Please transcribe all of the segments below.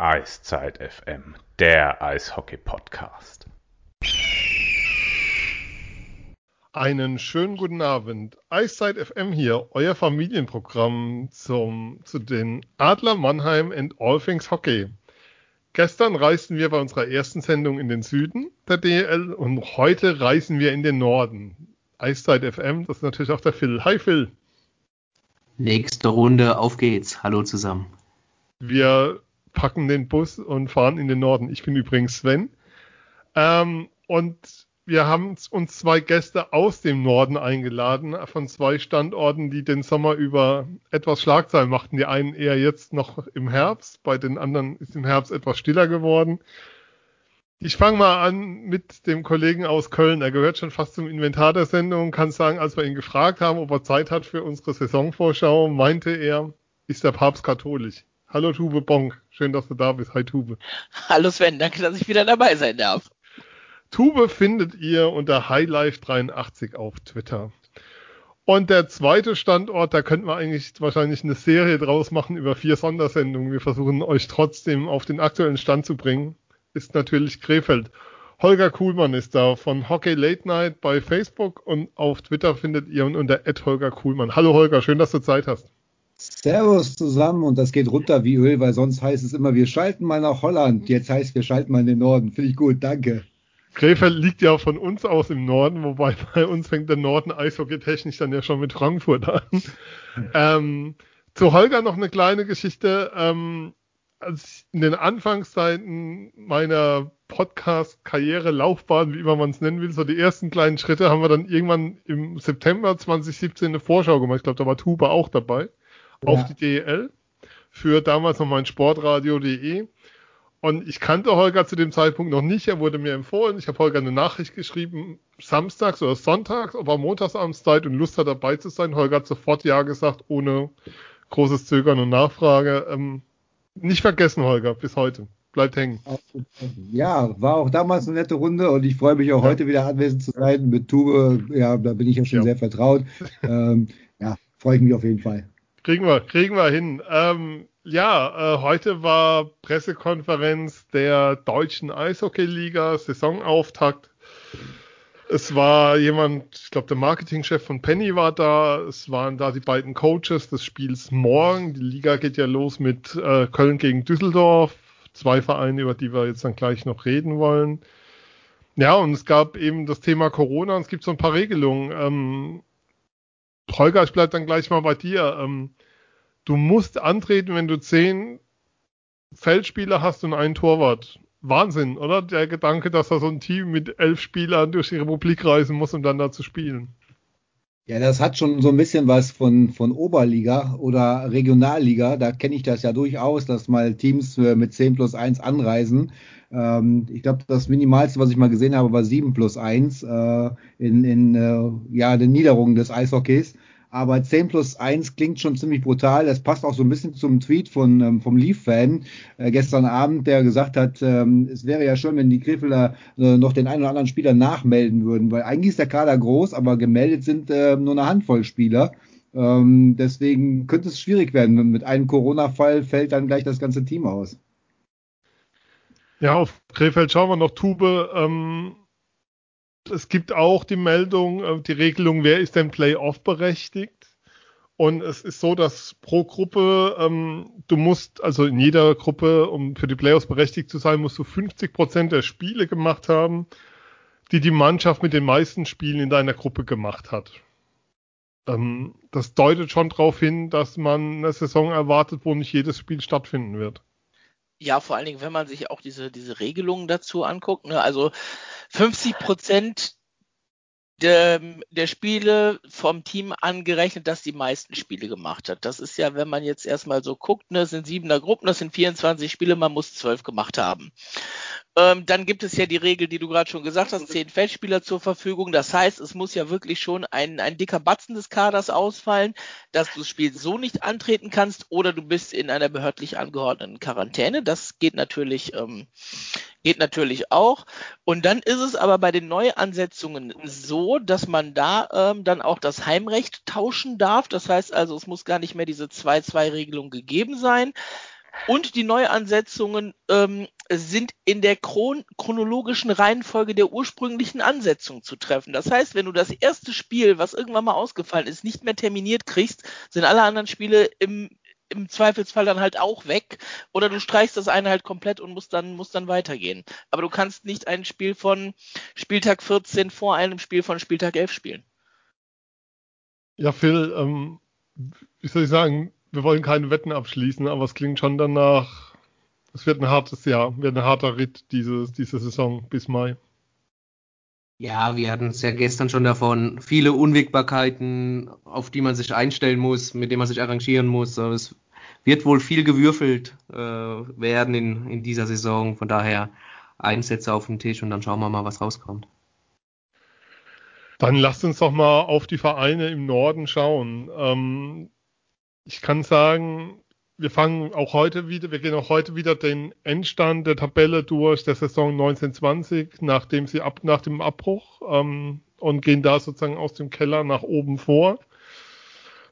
Eiszeit FM, der Eishockey-Podcast. Einen schönen guten Abend. Eiszeit FM hier, euer Familienprogramm zum, zu den Adler Mannheim and All Things Hockey. Gestern reisten wir bei unserer ersten Sendung in den Süden der DL und heute reisen wir in den Norden. Eiszeit FM, das ist natürlich auch der Phil. Hi Phil. Nächste Runde, auf geht's. Hallo zusammen. Wir packen den Bus und fahren in den Norden. Ich bin übrigens Sven. Ähm, und wir haben uns zwei Gäste aus dem Norden eingeladen, von zwei Standorten, die den Sommer über etwas Schlagzeilen machten. Die einen eher jetzt noch im Herbst, bei den anderen ist im Herbst etwas stiller geworden. Ich fange mal an mit dem Kollegen aus Köln. Er gehört schon fast zum Inventar der Sendung. Kann sagen, als wir ihn gefragt haben, ob er Zeit hat für unsere Saisonvorschau, meinte er, ist der Papst katholisch. Hallo Tube Bonk, schön, dass du da bist. Hi Tube. Hallo Sven, danke, dass ich wieder dabei sein darf. Tube findet ihr unter HighLife83 auf Twitter. Und der zweite Standort, da könnten wir eigentlich wahrscheinlich eine Serie draus machen über vier Sondersendungen. Wir versuchen euch trotzdem auf den aktuellen Stand zu bringen, ist natürlich Krefeld. Holger Kuhlmann ist da von Hockey Late Night bei Facebook und auf Twitter findet ihr ihn unter Holger Kuhlmann. Hallo Holger, schön, dass du Zeit hast. Servus zusammen und das geht runter wie Öl, weil sonst heißt es immer, wir schalten mal nach Holland. Jetzt heißt wir schalten mal in den Norden. Finde ich gut, danke. Krefeld liegt ja von uns aus im Norden, wobei bei uns fängt der Norden eishockey-technisch dann ja schon mit Frankfurt an. ähm, zu Holger noch eine kleine Geschichte. Ähm, als in den Anfangszeiten meiner Podcast-Karriere, Laufbahn, wie immer man es nennen will, so die ersten kleinen Schritte, haben wir dann irgendwann im September 2017 eine Vorschau gemacht. Ich glaube, da war Tuba auch dabei auf die DEL für damals noch mein Sportradio.de. Und ich kannte Holger zu dem Zeitpunkt noch nicht. Er wurde mir empfohlen. Ich habe Holger eine Nachricht geschrieben, samstags oder sonntags, ob er montagsabends Zeit und Lust hat, dabei zu sein. Holger hat sofort Ja gesagt, ohne großes Zögern und Nachfrage. Ähm, nicht vergessen, Holger, bis heute. Bleibt hängen. Ja, war auch damals eine nette Runde und ich freue mich auch ja. heute wieder anwesend zu sein mit Tube. Ja, da bin ich ja schon ja. sehr vertraut. ähm, ja, freue ich mich auf jeden Fall. Kriegen wir, kriegen wir hin. Ähm, ja, äh, heute war Pressekonferenz der deutschen Eishockeyliga, Saisonauftakt. Es war jemand, ich glaube, der Marketingchef von Penny war da. Es waren da die beiden Coaches des Spiels morgen. Die Liga geht ja los mit äh, Köln gegen Düsseldorf. Zwei Vereine, über die wir jetzt dann gleich noch reden wollen. Ja, und es gab eben das Thema Corona und es gibt so ein paar Regelungen. Ähm, Holger, ich bleib dann gleich mal bei dir. Ähm, du musst antreten, wenn du zehn Feldspieler hast und einen Torwart. Wahnsinn, oder? Der Gedanke, dass da so ein Team mit elf Spielern durch die Republik reisen muss, um dann da zu spielen. Ja, das hat schon so ein bisschen was von, von Oberliga oder Regionalliga. Da kenne ich das ja durchaus, dass mal Teams äh, mit 10 plus 1 anreisen. Ähm, ich glaube, das Minimalste, was ich mal gesehen habe, war 7 plus 1 äh, in, in äh, ja, den Niederungen des Eishockeys. Aber 10 plus 1 klingt schon ziemlich brutal. Das passt auch so ein bisschen zum Tweet von, ähm, vom Leaf-Fan äh, gestern Abend, der gesagt hat, ähm, es wäre ja schön, wenn die Krefelder äh, noch den einen oder anderen Spieler nachmelden würden, weil eigentlich ist der Kader groß, aber gemeldet sind äh, nur eine Handvoll Spieler. Ähm, deswegen könnte es schwierig werden. Mit einem Corona-Fall fällt dann gleich das ganze Team aus. Ja, auf Krefeld schauen wir noch. Tube, ähm, es gibt auch die Meldung, äh, die Regelung, wer ist denn Playoff berechtigt? Und es ist so, dass pro Gruppe, ähm, du musst, also in jeder Gruppe, um für die Playoffs berechtigt zu sein, musst du 50 Prozent der Spiele gemacht haben, die die Mannschaft mit den meisten Spielen in deiner Gruppe gemacht hat. Ähm, das deutet schon darauf hin, dass man eine Saison erwartet, wo nicht jedes Spiel stattfinden wird. Ja, vor allen Dingen, wenn man sich auch diese, diese Regelungen dazu anguckt. Ne? Also 50 Prozent der, der Spiele vom Team angerechnet, das die meisten Spiele gemacht hat. Das ist ja, wenn man jetzt erstmal so guckt, ne, sind siebener Gruppen, das sind 24 Spiele, man muss zwölf gemacht haben. Ähm, dann gibt es ja die Regel, die du gerade schon gesagt hast, zehn Feldspieler zur Verfügung. Das heißt, es muss ja wirklich schon ein, ein dicker Batzen des Kaders ausfallen, dass du das Spiel so nicht antreten kannst oder du bist in einer behördlich angeordneten Quarantäne. Das geht natürlich, ähm, geht natürlich auch. Und dann ist es aber bei den Neuansetzungen so, dass man da ähm, dann auch das Heimrecht tauschen darf. Das heißt also, es muss gar nicht mehr diese 2-2-Regelung gegeben sein Und die Neuansetzungen ähm, sind in der chron chronologischen Reihenfolge der ursprünglichen Ansetzung zu treffen. Das heißt, wenn du das erste Spiel, was irgendwann mal ausgefallen ist, nicht mehr terminiert kriegst, sind alle anderen Spiele im, im Zweifelsfall dann halt auch weg. Oder du streichst das eine halt komplett und musst dann, musst dann weitergehen. Aber du kannst nicht ein Spiel von Spieltag 14 vor einem Spiel von Spieltag 11 spielen. Ja, Phil, ähm, wie soll ich sagen, wir wollen keine Wetten abschließen, aber es klingt schon danach, es wird ein hartes Jahr, wird ein harter Ritt diese, diese Saison bis Mai. Ja, wir hatten es ja gestern schon davon. Viele Unwägbarkeiten, auf die man sich einstellen muss, mit denen man sich arrangieren muss. Es wird wohl viel gewürfelt äh, werden in, in dieser Saison. Von daher Einsätze auf den Tisch und dann schauen wir mal, was rauskommt. Dann lasst uns doch mal auf die Vereine im Norden schauen. Ähm, ich kann sagen, wir fangen auch heute wieder, wir gehen auch heute wieder den Endstand der Tabelle durch der Saison 1920, nachdem sie ab, nach dem Abbruch ähm, und gehen da sozusagen aus dem Keller nach oben vor.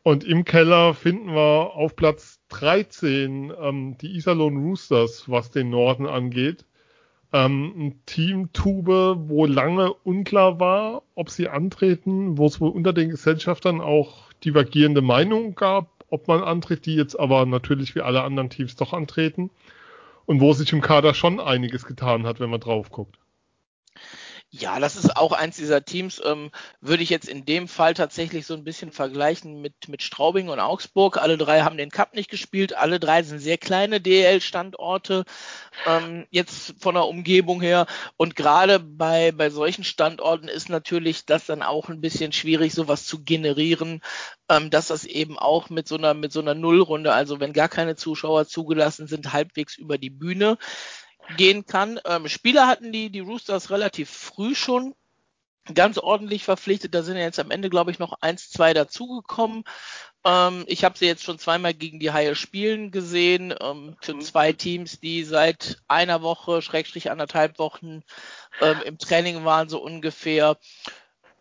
Und im Keller finden wir auf Platz 13 ähm, die Iserlohn Roosters, was den Norden angeht. Ähm, ein Team Tube, wo lange unklar war, ob sie antreten, wo es wohl unter den Gesellschaftern auch divergierende Meinungen gab, ob man antritt, die jetzt aber natürlich wie alle anderen Teams doch antreten. Und wo sich im Kader schon einiges getan hat, wenn man drauf guckt. Ja, das ist auch eins dieser Teams, ähm, würde ich jetzt in dem Fall tatsächlich so ein bisschen vergleichen mit, mit Straubing und Augsburg. Alle drei haben den Cup nicht gespielt, alle drei sind sehr kleine DL-Standorte, ähm, jetzt von der Umgebung her. Und gerade bei, bei solchen Standorten ist natürlich das dann auch ein bisschen schwierig, sowas zu generieren, ähm, dass das eben auch mit so einer, mit so einer Nullrunde, also wenn gar keine Zuschauer zugelassen sind, halbwegs über die Bühne gehen kann. Ähm, Spieler hatten die, die Roosters relativ früh schon ganz ordentlich verpflichtet. Da sind ja jetzt am Ende, glaube ich, noch eins, zwei dazugekommen. Ähm, ich habe sie jetzt schon zweimal gegen die Haie spielen gesehen. Ähm, für mhm. zwei Teams, die seit einer Woche, Schrägstrich anderthalb Wochen ähm, im Training waren, so ungefähr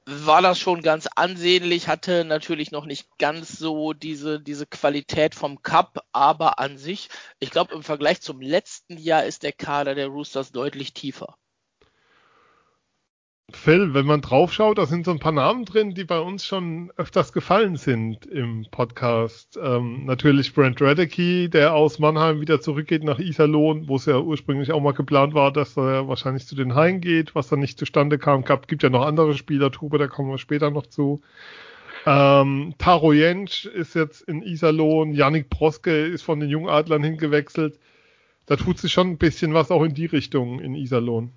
war das schon ganz ansehnlich, hatte natürlich noch nicht ganz so diese, diese Qualität vom Cup, aber an sich, ich glaube, im Vergleich zum letzten Jahr ist der Kader der Roosters deutlich tiefer. Phil, wenn man draufschaut, da sind so ein paar Namen drin, die bei uns schon öfters gefallen sind im Podcast. Ähm, natürlich Brent Radecki, der aus Mannheim wieder zurückgeht nach Iserlohn, wo es ja ursprünglich auch mal geplant war, dass er wahrscheinlich zu den Haien geht, was dann nicht zustande kam. Gab, gibt ja noch andere Spieler, Tube, da kommen wir später noch zu. Ähm, Taro Jentsch ist jetzt in Iserlohn, Yannick Proske ist von den Jungadlern hingewechselt. Da tut sich schon ein bisschen was auch in die Richtung in Iserlohn.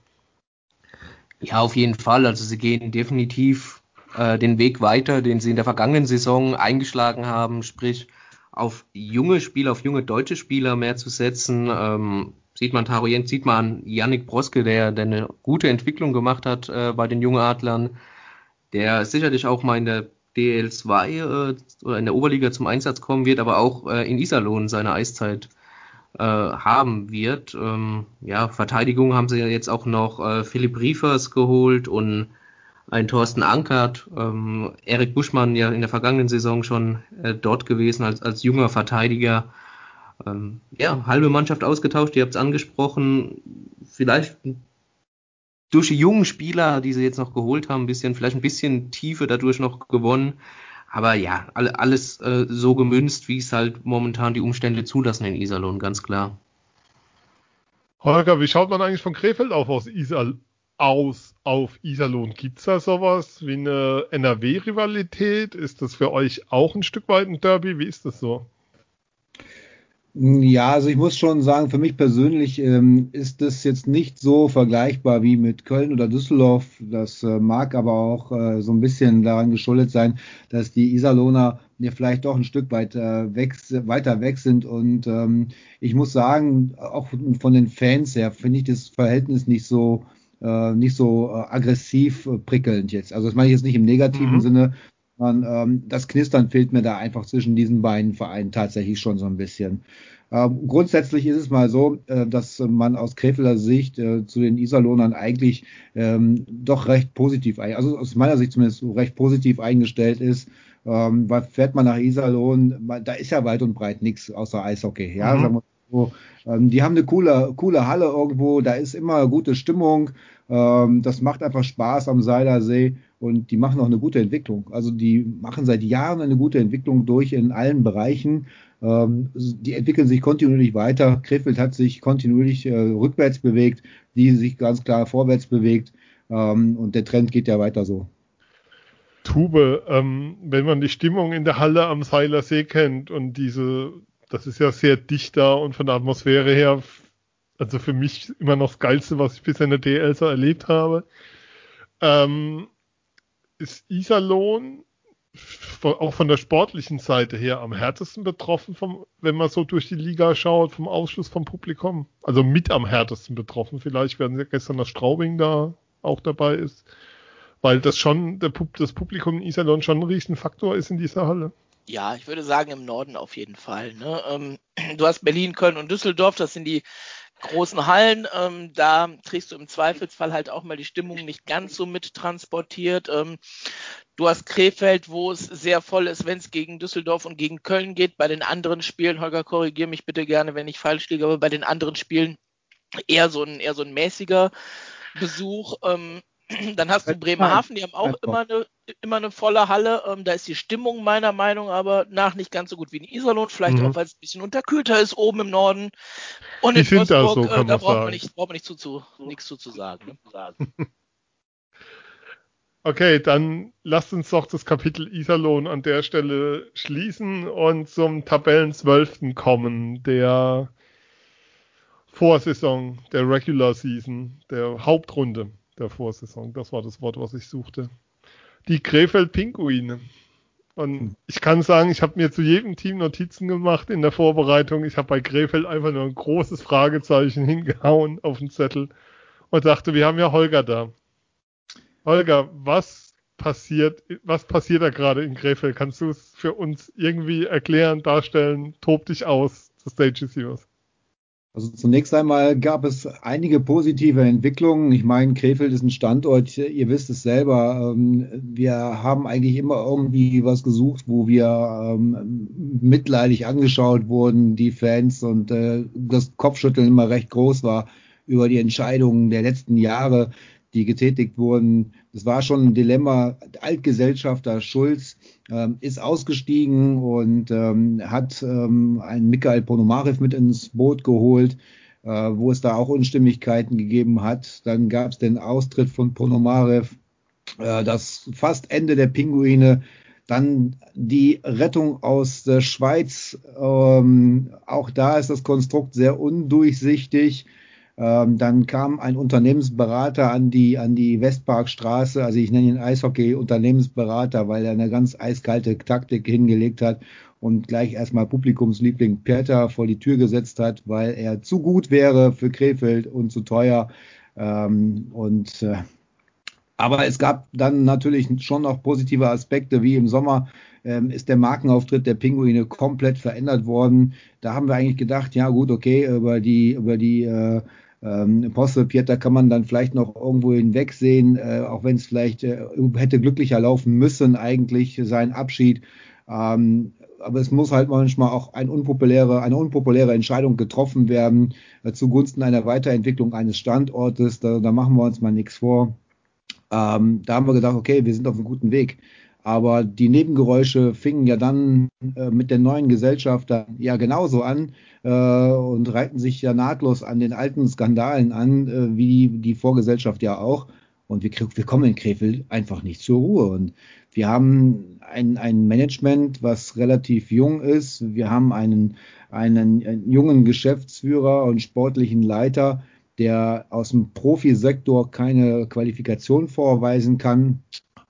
Ja, auf jeden Fall. Also sie gehen definitiv äh, den Weg weiter, den sie in der vergangenen Saison eingeschlagen haben, sprich auf junge Spieler, auf junge deutsche Spieler mehr zu setzen. Ähm, sieht man Tarojent, sieht man Yannick Broske, der, der eine gute Entwicklung gemacht hat äh, bei den jungen Adlern, der sicherlich auch mal in der DL2 äh, oder in der Oberliga zum Einsatz kommen wird, aber auch äh, in Iserlohn seine Eiszeit äh, haben wird. Ähm, ja, Verteidigung haben sie ja jetzt auch noch äh, Philipp Riefers geholt und ein Thorsten Ankert, ähm, Erik Buschmann ja in der vergangenen Saison schon äh, dort gewesen als, als junger Verteidiger. Ähm, ja, halbe Mannschaft ausgetauscht, ihr habt es angesprochen. Vielleicht durch die jungen Spieler, die sie jetzt noch geholt haben, ein bisschen, vielleicht ein bisschen Tiefe dadurch noch gewonnen. Aber ja, alles äh, so gemünzt, wie es halt momentan die Umstände zulassen in Iserlohn, ganz klar. Holger, wie schaut man eigentlich von Krefeld auf aus, Isar aus auf Iserlohn? Gibt es da sowas wie eine NRW-Rivalität? Ist das für euch auch ein Stück weit ein Derby? Wie ist das so? Ja, also ich muss schon sagen, für mich persönlich ähm, ist das jetzt nicht so vergleichbar wie mit Köln oder Düsseldorf. Das äh, mag aber auch äh, so ein bisschen daran geschuldet sein, dass die Iserlohner ja vielleicht doch ein Stück weit äh, weg, weiter weg sind. Und ähm, ich muss sagen, auch von den Fans her finde ich das Verhältnis nicht so äh, nicht so äh, aggressiv prickelnd jetzt. Also das meine ich jetzt nicht im negativen mhm. Sinne, man, ähm, das Knistern fehlt mir da einfach zwischen diesen beiden Vereinen tatsächlich schon so ein bisschen. Ähm, grundsätzlich ist es mal so, äh, dass man aus Krefelder Sicht äh, zu den Iserlohnern eigentlich ähm, doch recht positiv, also aus meiner Sicht zumindest recht positiv eingestellt ist. Ähm, weil fährt man nach Iserlohn, da ist ja weit und breit nichts außer Eishockey. Ja, mhm. So, ähm, die haben eine coole, coole Halle irgendwo, da ist immer gute Stimmung. Ähm, das macht einfach Spaß am Seilersee und die machen auch eine gute Entwicklung. Also die machen seit Jahren eine gute Entwicklung durch in allen Bereichen. Ähm, die entwickeln sich kontinuierlich weiter. Krefeld hat sich kontinuierlich äh, rückwärts bewegt, die sich ganz klar vorwärts bewegt. Ähm, und der Trend geht ja weiter so. Tube, ähm, wenn man die Stimmung in der Halle am Seiler See kennt und diese, das ist ja sehr dicht da und von der Atmosphäre her, also für mich immer noch das Geilste, was ich bisher in der DL so erlebt habe. Ähm, ist Iserlohn auch von der sportlichen Seite her am härtesten betroffen, vom, wenn man so durch die Liga schaut, vom Ausschluss vom Publikum. Also mit am härtesten betroffen. Vielleicht werden sie gestern das Straubing da auch dabei ist. Weil das schon, der, das Publikum in Iserlohn schon ein Riesenfaktor ist in dieser Halle. Ja, ich würde sagen im Norden auf jeden Fall. Ne? Ähm, du hast Berlin, Köln und Düsseldorf, das sind die großen Hallen, ähm, da kriegst du im Zweifelsfall halt auch mal die Stimmung nicht ganz so mit transportiert. Ähm, du hast Krefeld, wo es sehr voll ist, wenn es gegen Düsseldorf und gegen Köln geht. Bei den anderen Spielen, Holger, korrigiere mich bitte gerne, wenn ich falsch liege, aber bei den anderen Spielen eher so ein, eher so ein mäßiger Besuch. Ähm, dann hast du Bremerhaven, die haben auch immer eine, immer eine volle Halle. Ähm, da ist die Stimmung meiner Meinung aber nach nicht ganz so gut wie in Iserlohn. Vielleicht mhm. auch, weil es ein bisschen unterkühlter ist oben im Norden. Und in Wolfsburg, so, äh, da braucht man, nicht, braucht man nicht zu, zu, nichts zu, zu sagen. Ne? okay, dann lasst uns doch das Kapitel Iserlohn an der Stelle schließen und zum Tabellenzwölften kommen, der Vorsaison, der Regular Season, der Hauptrunde der Vorsaison. Das war das Wort, was ich suchte. Die Krefeld-Pinguine. Und hm. ich kann sagen, ich habe mir zu jedem Team Notizen gemacht in der Vorbereitung. Ich habe bei Krefeld einfach nur ein großes Fragezeichen hingehauen auf den Zettel und dachte, wir haben ja Holger da. Holger, was passiert, was passiert da gerade in Krefeld? Kannst du es für uns irgendwie erklären, darstellen? Tob dich aus. The stage is yours. Also zunächst einmal gab es einige positive Entwicklungen. Ich meine, Krefeld ist ein Standort, ihr wisst es selber. Ähm, wir haben eigentlich immer irgendwie was gesucht, wo wir ähm, mitleidig angeschaut wurden, die Fans, und äh, das Kopfschütteln immer recht groß war über die Entscheidungen der letzten Jahre, die getätigt wurden. Das war schon ein Dilemma. Altgesellschafter Schulz ähm, ist ausgestiegen und ähm, hat ähm, einen Mikhail Ponomarev mit ins Boot geholt, äh, wo es da auch Unstimmigkeiten gegeben hat. Dann gab es den Austritt von Ponomarev, äh, das fast Ende der Pinguine. Dann die Rettung aus der Schweiz. Ähm, auch da ist das Konstrukt sehr undurchsichtig. Ähm, dann kam ein Unternehmensberater an die, an die Westparkstraße, also ich nenne ihn Eishockey-Unternehmensberater, weil er eine ganz eiskalte Taktik hingelegt hat und gleich erstmal Publikumsliebling Peter vor die Tür gesetzt hat, weil er zu gut wäre für Krefeld und zu teuer. Ähm, und äh, aber es gab dann natürlich schon noch positive Aspekte, wie im Sommer ähm, ist der Markenauftritt der Pinguine komplett verändert worden. Da haben wir eigentlich gedacht, ja gut, okay, über die, über die äh, ähm, Apostel Pieter kann man dann vielleicht noch irgendwo hinwegsehen, äh, auch wenn es vielleicht äh, hätte glücklicher laufen müssen, eigentlich sein Abschied. Ähm, aber es muss halt manchmal auch ein unpopuläre, eine unpopuläre Entscheidung getroffen werden äh, zugunsten einer Weiterentwicklung eines Standortes. Da, da machen wir uns mal nichts vor. Ähm, da haben wir gedacht, okay, wir sind auf einem guten Weg. Aber die Nebengeräusche fingen ja dann äh, mit der neuen Gesellschaft dann ja genauso an äh, und reihten sich ja nahtlos an den alten Skandalen an, äh, wie die, die Vorgesellschaft ja auch. Und wir, wir kommen in Krefeld einfach nicht zur Ruhe. Und wir haben ein, ein Management, was relativ jung ist. Wir haben einen, einen, einen jungen Geschäftsführer und sportlichen Leiter, der aus dem Profisektor keine Qualifikation vorweisen kann.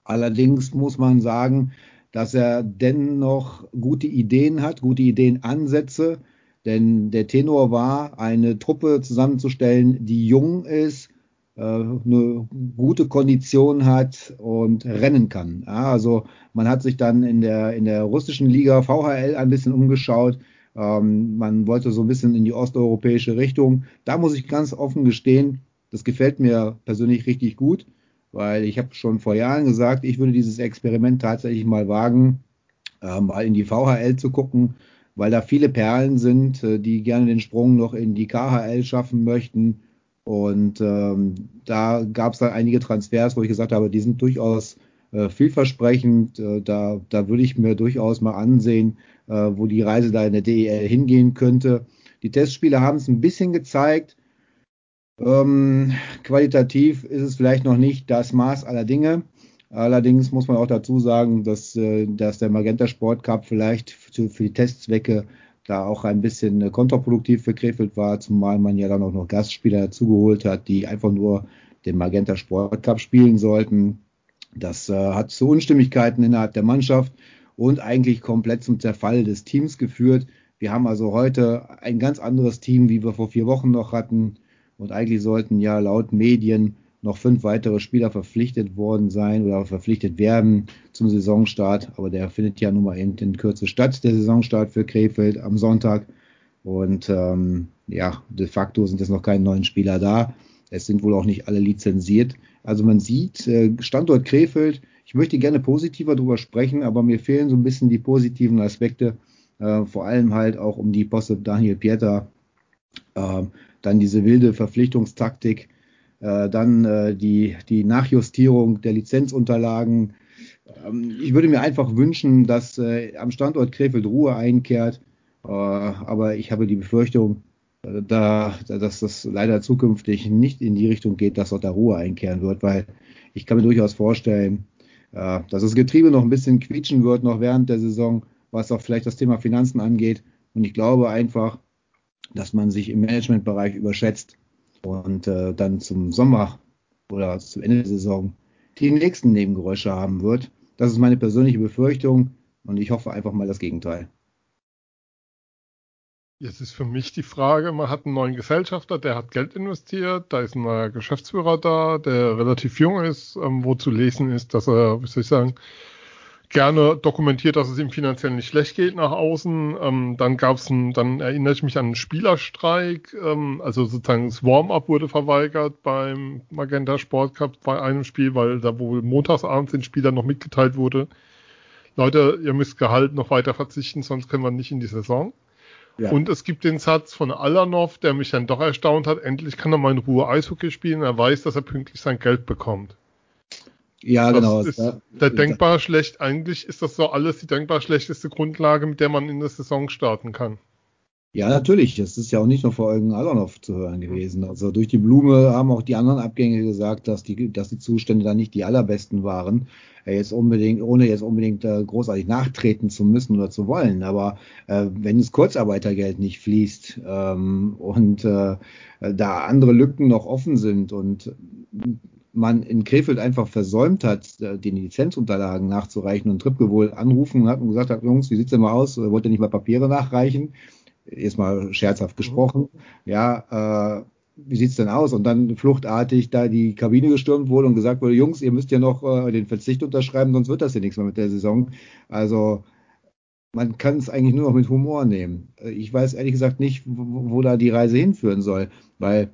Allerdings muss man sagen, dass er dennoch gute Ideen hat, gute Ideenansätze. Denn der Tenor war, eine Truppe zusammenzustellen, die jung ist, äh, eine gute Kondition hat und rennen kann. also man hat sich dann in der, in der russischen Liga VHL ein bisschen umgeschaut. Ähm, man wollte so ein bisschen in die osteuropäische Richtung. Da muss ich ganz offen gestehen, das gefällt mir persönlich richtig gut weil ich habe schon vor Jahren gesagt, ich würde dieses Experiment tatsächlich mal wagen, äh, mal in die VHL zu gucken, weil da viele Perlen sind, äh, die gerne den Sprung noch in die KHL schaffen möchten. Und ähm, da gab es dann einige Transfers, wo ich gesagt habe, die sind durchaus äh, vielversprechend. Äh, da, da würde ich mir durchaus mal ansehen, äh, wo die Reise da in der DEL hingehen könnte. Die Testspiele haben es ein bisschen gezeigt. Ähm, qualitativ ist es vielleicht noch nicht das Maß aller Dinge. Allerdings muss man auch dazu sagen, dass, äh, dass der Magenta Sport Cup vielleicht für, die Testzwecke da auch ein bisschen äh, kontraproduktiv für war, zumal man ja dann auch noch Gastspieler dazugeholt hat, die einfach nur den Magenta Sport Cup spielen sollten. Das äh, hat zu Unstimmigkeiten innerhalb der Mannschaft und eigentlich komplett zum Zerfall des Teams geführt. Wir haben also heute ein ganz anderes Team, wie wir vor vier Wochen noch hatten. Und eigentlich sollten ja laut Medien noch fünf weitere Spieler verpflichtet worden sein oder verpflichtet werden zum Saisonstart. Aber der findet ja nun mal eben in Kürze statt, der Saisonstart für Krefeld am Sonntag. Und ähm, ja, de facto sind jetzt noch keine neuen Spieler da. Es sind wohl auch nicht alle lizenziert. Also man sieht, äh, Standort Krefeld, ich möchte gerne positiver drüber sprechen, aber mir fehlen so ein bisschen die positiven Aspekte, äh, vor allem halt auch um die Posse Daniel Pieter, äh, dann diese wilde Verpflichtungstaktik, äh, dann äh, die, die Nachjustierung der Lizenzunterlagen. Ähm, ich würde mir einfach wünschen, dass äh, am Standort Krefeld Ruhe einkehrt. Aber ich habe die Befürchtung, da, dass das leider zukünftig nicht in die Richtung geht, dass dort da Ruhe einkehren wird, weil ich kann mir durchaus vorstellen, dass das Getriebe noch ein bisschen quietschen wird, noch während der Saison, was auch vielleicht das Thema Finanzen angeht. Und ich glaube einfach, dass man sich im Managementbereich überschätzt und äh, dann zum Sommer oder zum Ende der Saison die nächsten Nebengeräusche haben wird. Das ist meine persönliche Befürchtung und ich hoffe einfach mal das Gegenteil. Jetzt ist für mich die Frage, man hat einen neuen Gesellschafter, der hat Geld investiert, da ist ein neuer Geschäftsführer da, der relativ jung ist, ähm, wo zu lesen ist, dass er, wie soll ich sagen, gerne dokumentiert, dass es ihm finanziell nicht schlecht geht nach außen. Ähm, dann gab es ein, dann erinnere ich mich an einen Spielerstreik, ähm, also sozusagen das Warm-up wurde verweigert beim Magenta Sport Cup bei einem Spiel, weil da wohl montagsabends den Spielern noch mitgeteilt wurde, Leute, ihr müsst Gehalt noch weiter verzichten, sonst können wir nicht in die Saison. Ja. Und es gibt den Satz von Alanov, der mich dann doch erstaunt hat, endlich kann er mal in Ruhe Eishockey spielen, er weiß, dass er pünktlich sein Geld bekommt. Ja, das genau. Ist ja, der denkbar schlecht, eigentlich ist das so alles die denkbar schlechteste Grundlage, mit der man in der Saison starten kann. Ja, natürlich. Das ist ja auch nicht nur vor Eugen Alonov zu hören gewesen. Also durch die Blume haben auch die anderen Abgänge gesagt, dass die, dass die Zustände da nicht die allerbesten waren. Jetzt unbedingt, ohne jetzt unbedingt äh, großartig nachtreten zu müssen oder zu wollen. Aber äh, wenn das Kurzarbeitergeld nicht fließt ähm, und äh, da andere Lücken noch offen sind und man in Krefeld einfach versäumt hat, äh, den Lizenzunterlagen nachzureichen und Trippke wohl anrufen hat und gesagt hat, Jungs, wie sieht's denn mal aus? Wollt ihr nicht mal Papiere nachreichen? Jetzt mal scherzhaft gesprochen. Ja, äh, wie sieht's denn aus? Und dann fluchtartig da die Kabine gestürmt wurde und gesagt wurde, Jungs, ihr müsst ja noch äh, den Verzicht unterschreiben, sonst wird das ja nichts mehr mit der Saison. Also man kann es eigentlich nur noch mit Humor nehmen. Äh, ich weiß ehrlich gesagt nicht, wo, wo da die Reise hinführen soll, weil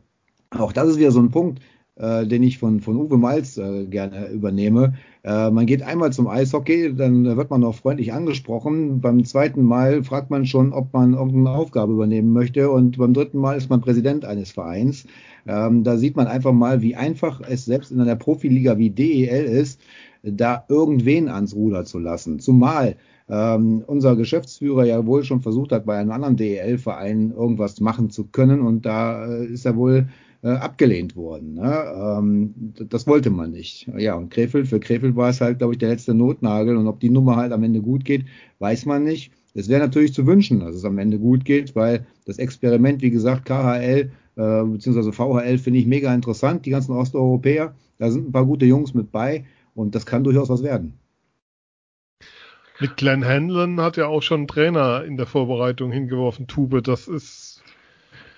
auch das ist wieder so ein Punkt äh, den ich von, von Uwe Malz äh, gerne übernehme. Äh, man geht einmal zum Eishockey, dann wird man auch freundlich angesprochen. Beim zweiten Mal fragt man schon, ob man irgendeine Aufgabe übernehmen möchte. Und beim dritten Mal ist man Präsident eines Vereins. Ähm, da sieht man einfach mal, wie einfach es selbst in einer Profiliga wie DEL ist, da irgendwen ans Ruder zu lassen. Zumal ähm, unser Geschäftsführer ja wohl schon versucht hat, bei einem anderen DEL-Verein irgendwas machen zu können. Und da äh, ist er wohl äh, abgelehnt worden. Ne? Ähm, das wollte man nicht. Ja, und Krefeld, für Krefeld war es halt, glaube ich, der letzte Notnagel. Und ob die Nummer halt am Ende gut geht, weiß man nicht. Es wäre natürlich zu wünschen, dass es am Ende gut geht, weil das Experiment, wie gesagt, KHL äh, bzw. VHL finde ich mega interessant. Die ganzen Osteuropäer, da sind ein paar gute Jungs mit bei und das kann durchaus was werden. Mit Glenn Hanlon hat ja auch schon ein Trainer in der Vorbereitung hingeworfen, Tube. Das ist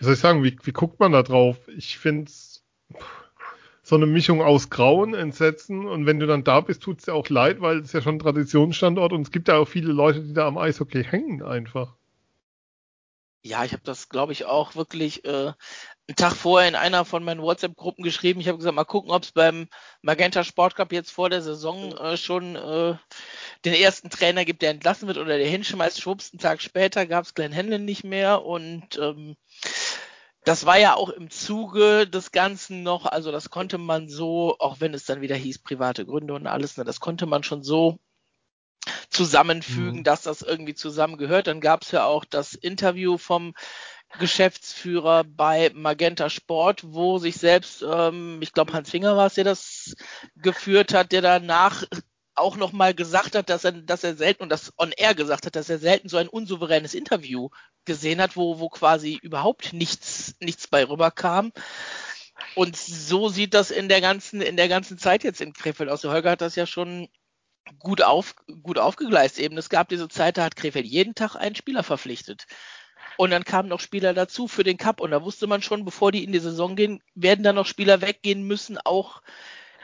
soll ich sagen, wie, wie guckt man da drauf? Ich finde so eine Mischung aus Grauen, Entsetzen und wenn du dann da bist, tut es dir auch leid, weil es ja schon ein Traditionsstandort und es gibt ja auch viele Leute, die da am Eishockey hängen einfach. Ja, ich habe das, glaube ich, auch wirklich äh, einen Tag vorher in einer von meinen WhatsApp-Gruppen geschrieben. Ich habe gesagt, mal gucken, ob es beim Magenta Sport Cup jetzt vor der Saison äh, schon äh, den ersten Trainer gibt, der entlassen wird oder der hinschmeißt. Schwupps, einen Tag später gab es Glenn Henlon nicht mehr und ähm, das war ja auch im Zuge des Ganzen noch, also das konnte man so, auch wenn es dann wieder hieß, private Gründe und alles, ne, das konnte man schon so zusammenfügen, mhm. dass das irgendwie zusammengehört. Dann gab es ja auch das Interview vom Geschäftsführer bei Magenta Sport, wo sich selbst, ähm, ich glaube Hans Finger war es, der das geführt hat, der danach auch nochmal gesagt hat, dass er, dass er selten und das on air gesagt hat, dass er selten so ein unsouveränes Interview gesehen hat, wo, wo quasi überhaupt nichts, nichts bei rüberkam. Und so sieht das in der ganzen, in der ganzen Zeit jetzt in Krefeld aus. Der Holger hat das ja schon gut, auf, gut aufgegleist eben. Es gab diese Zeit, da hat Krefeld jeden Tag einen Spieler verpflichtet. Und dann kamen noch Spieler dazu für den Cup. Und da wusste man schon, bevor die in die Saison gehen, werden da noch Spieler weggehen müssen, auch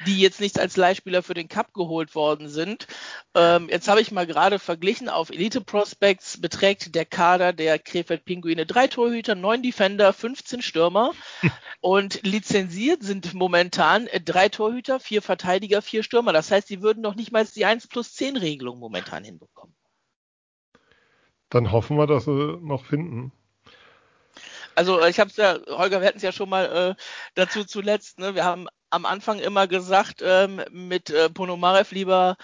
die jetzt nicht als Leihspieler für den Cup geholt worden sind. Ähm, jetzt habe ich mal gerade verglichen, auf Elite Prospects beträgt der Kader der Krefeld Pinguine drei Torhüter, neun Defender, 15 Stürmer und lizenziert sind momentan drei Torhüter, vier Verteidiger, vier Stürmer. Das heißt, sie würden noch nicht mal die 1 plus 10 Regelung momentan hinbekommen. Dann hoffen wir, dass sie noch finden. Also ich habe es ja, Holger, wir hatten es ja schon mal äh, dazu zuletzt, ne? wir haben am Anfang immer gesagt, ähm, mit äh, Ponomarev lieber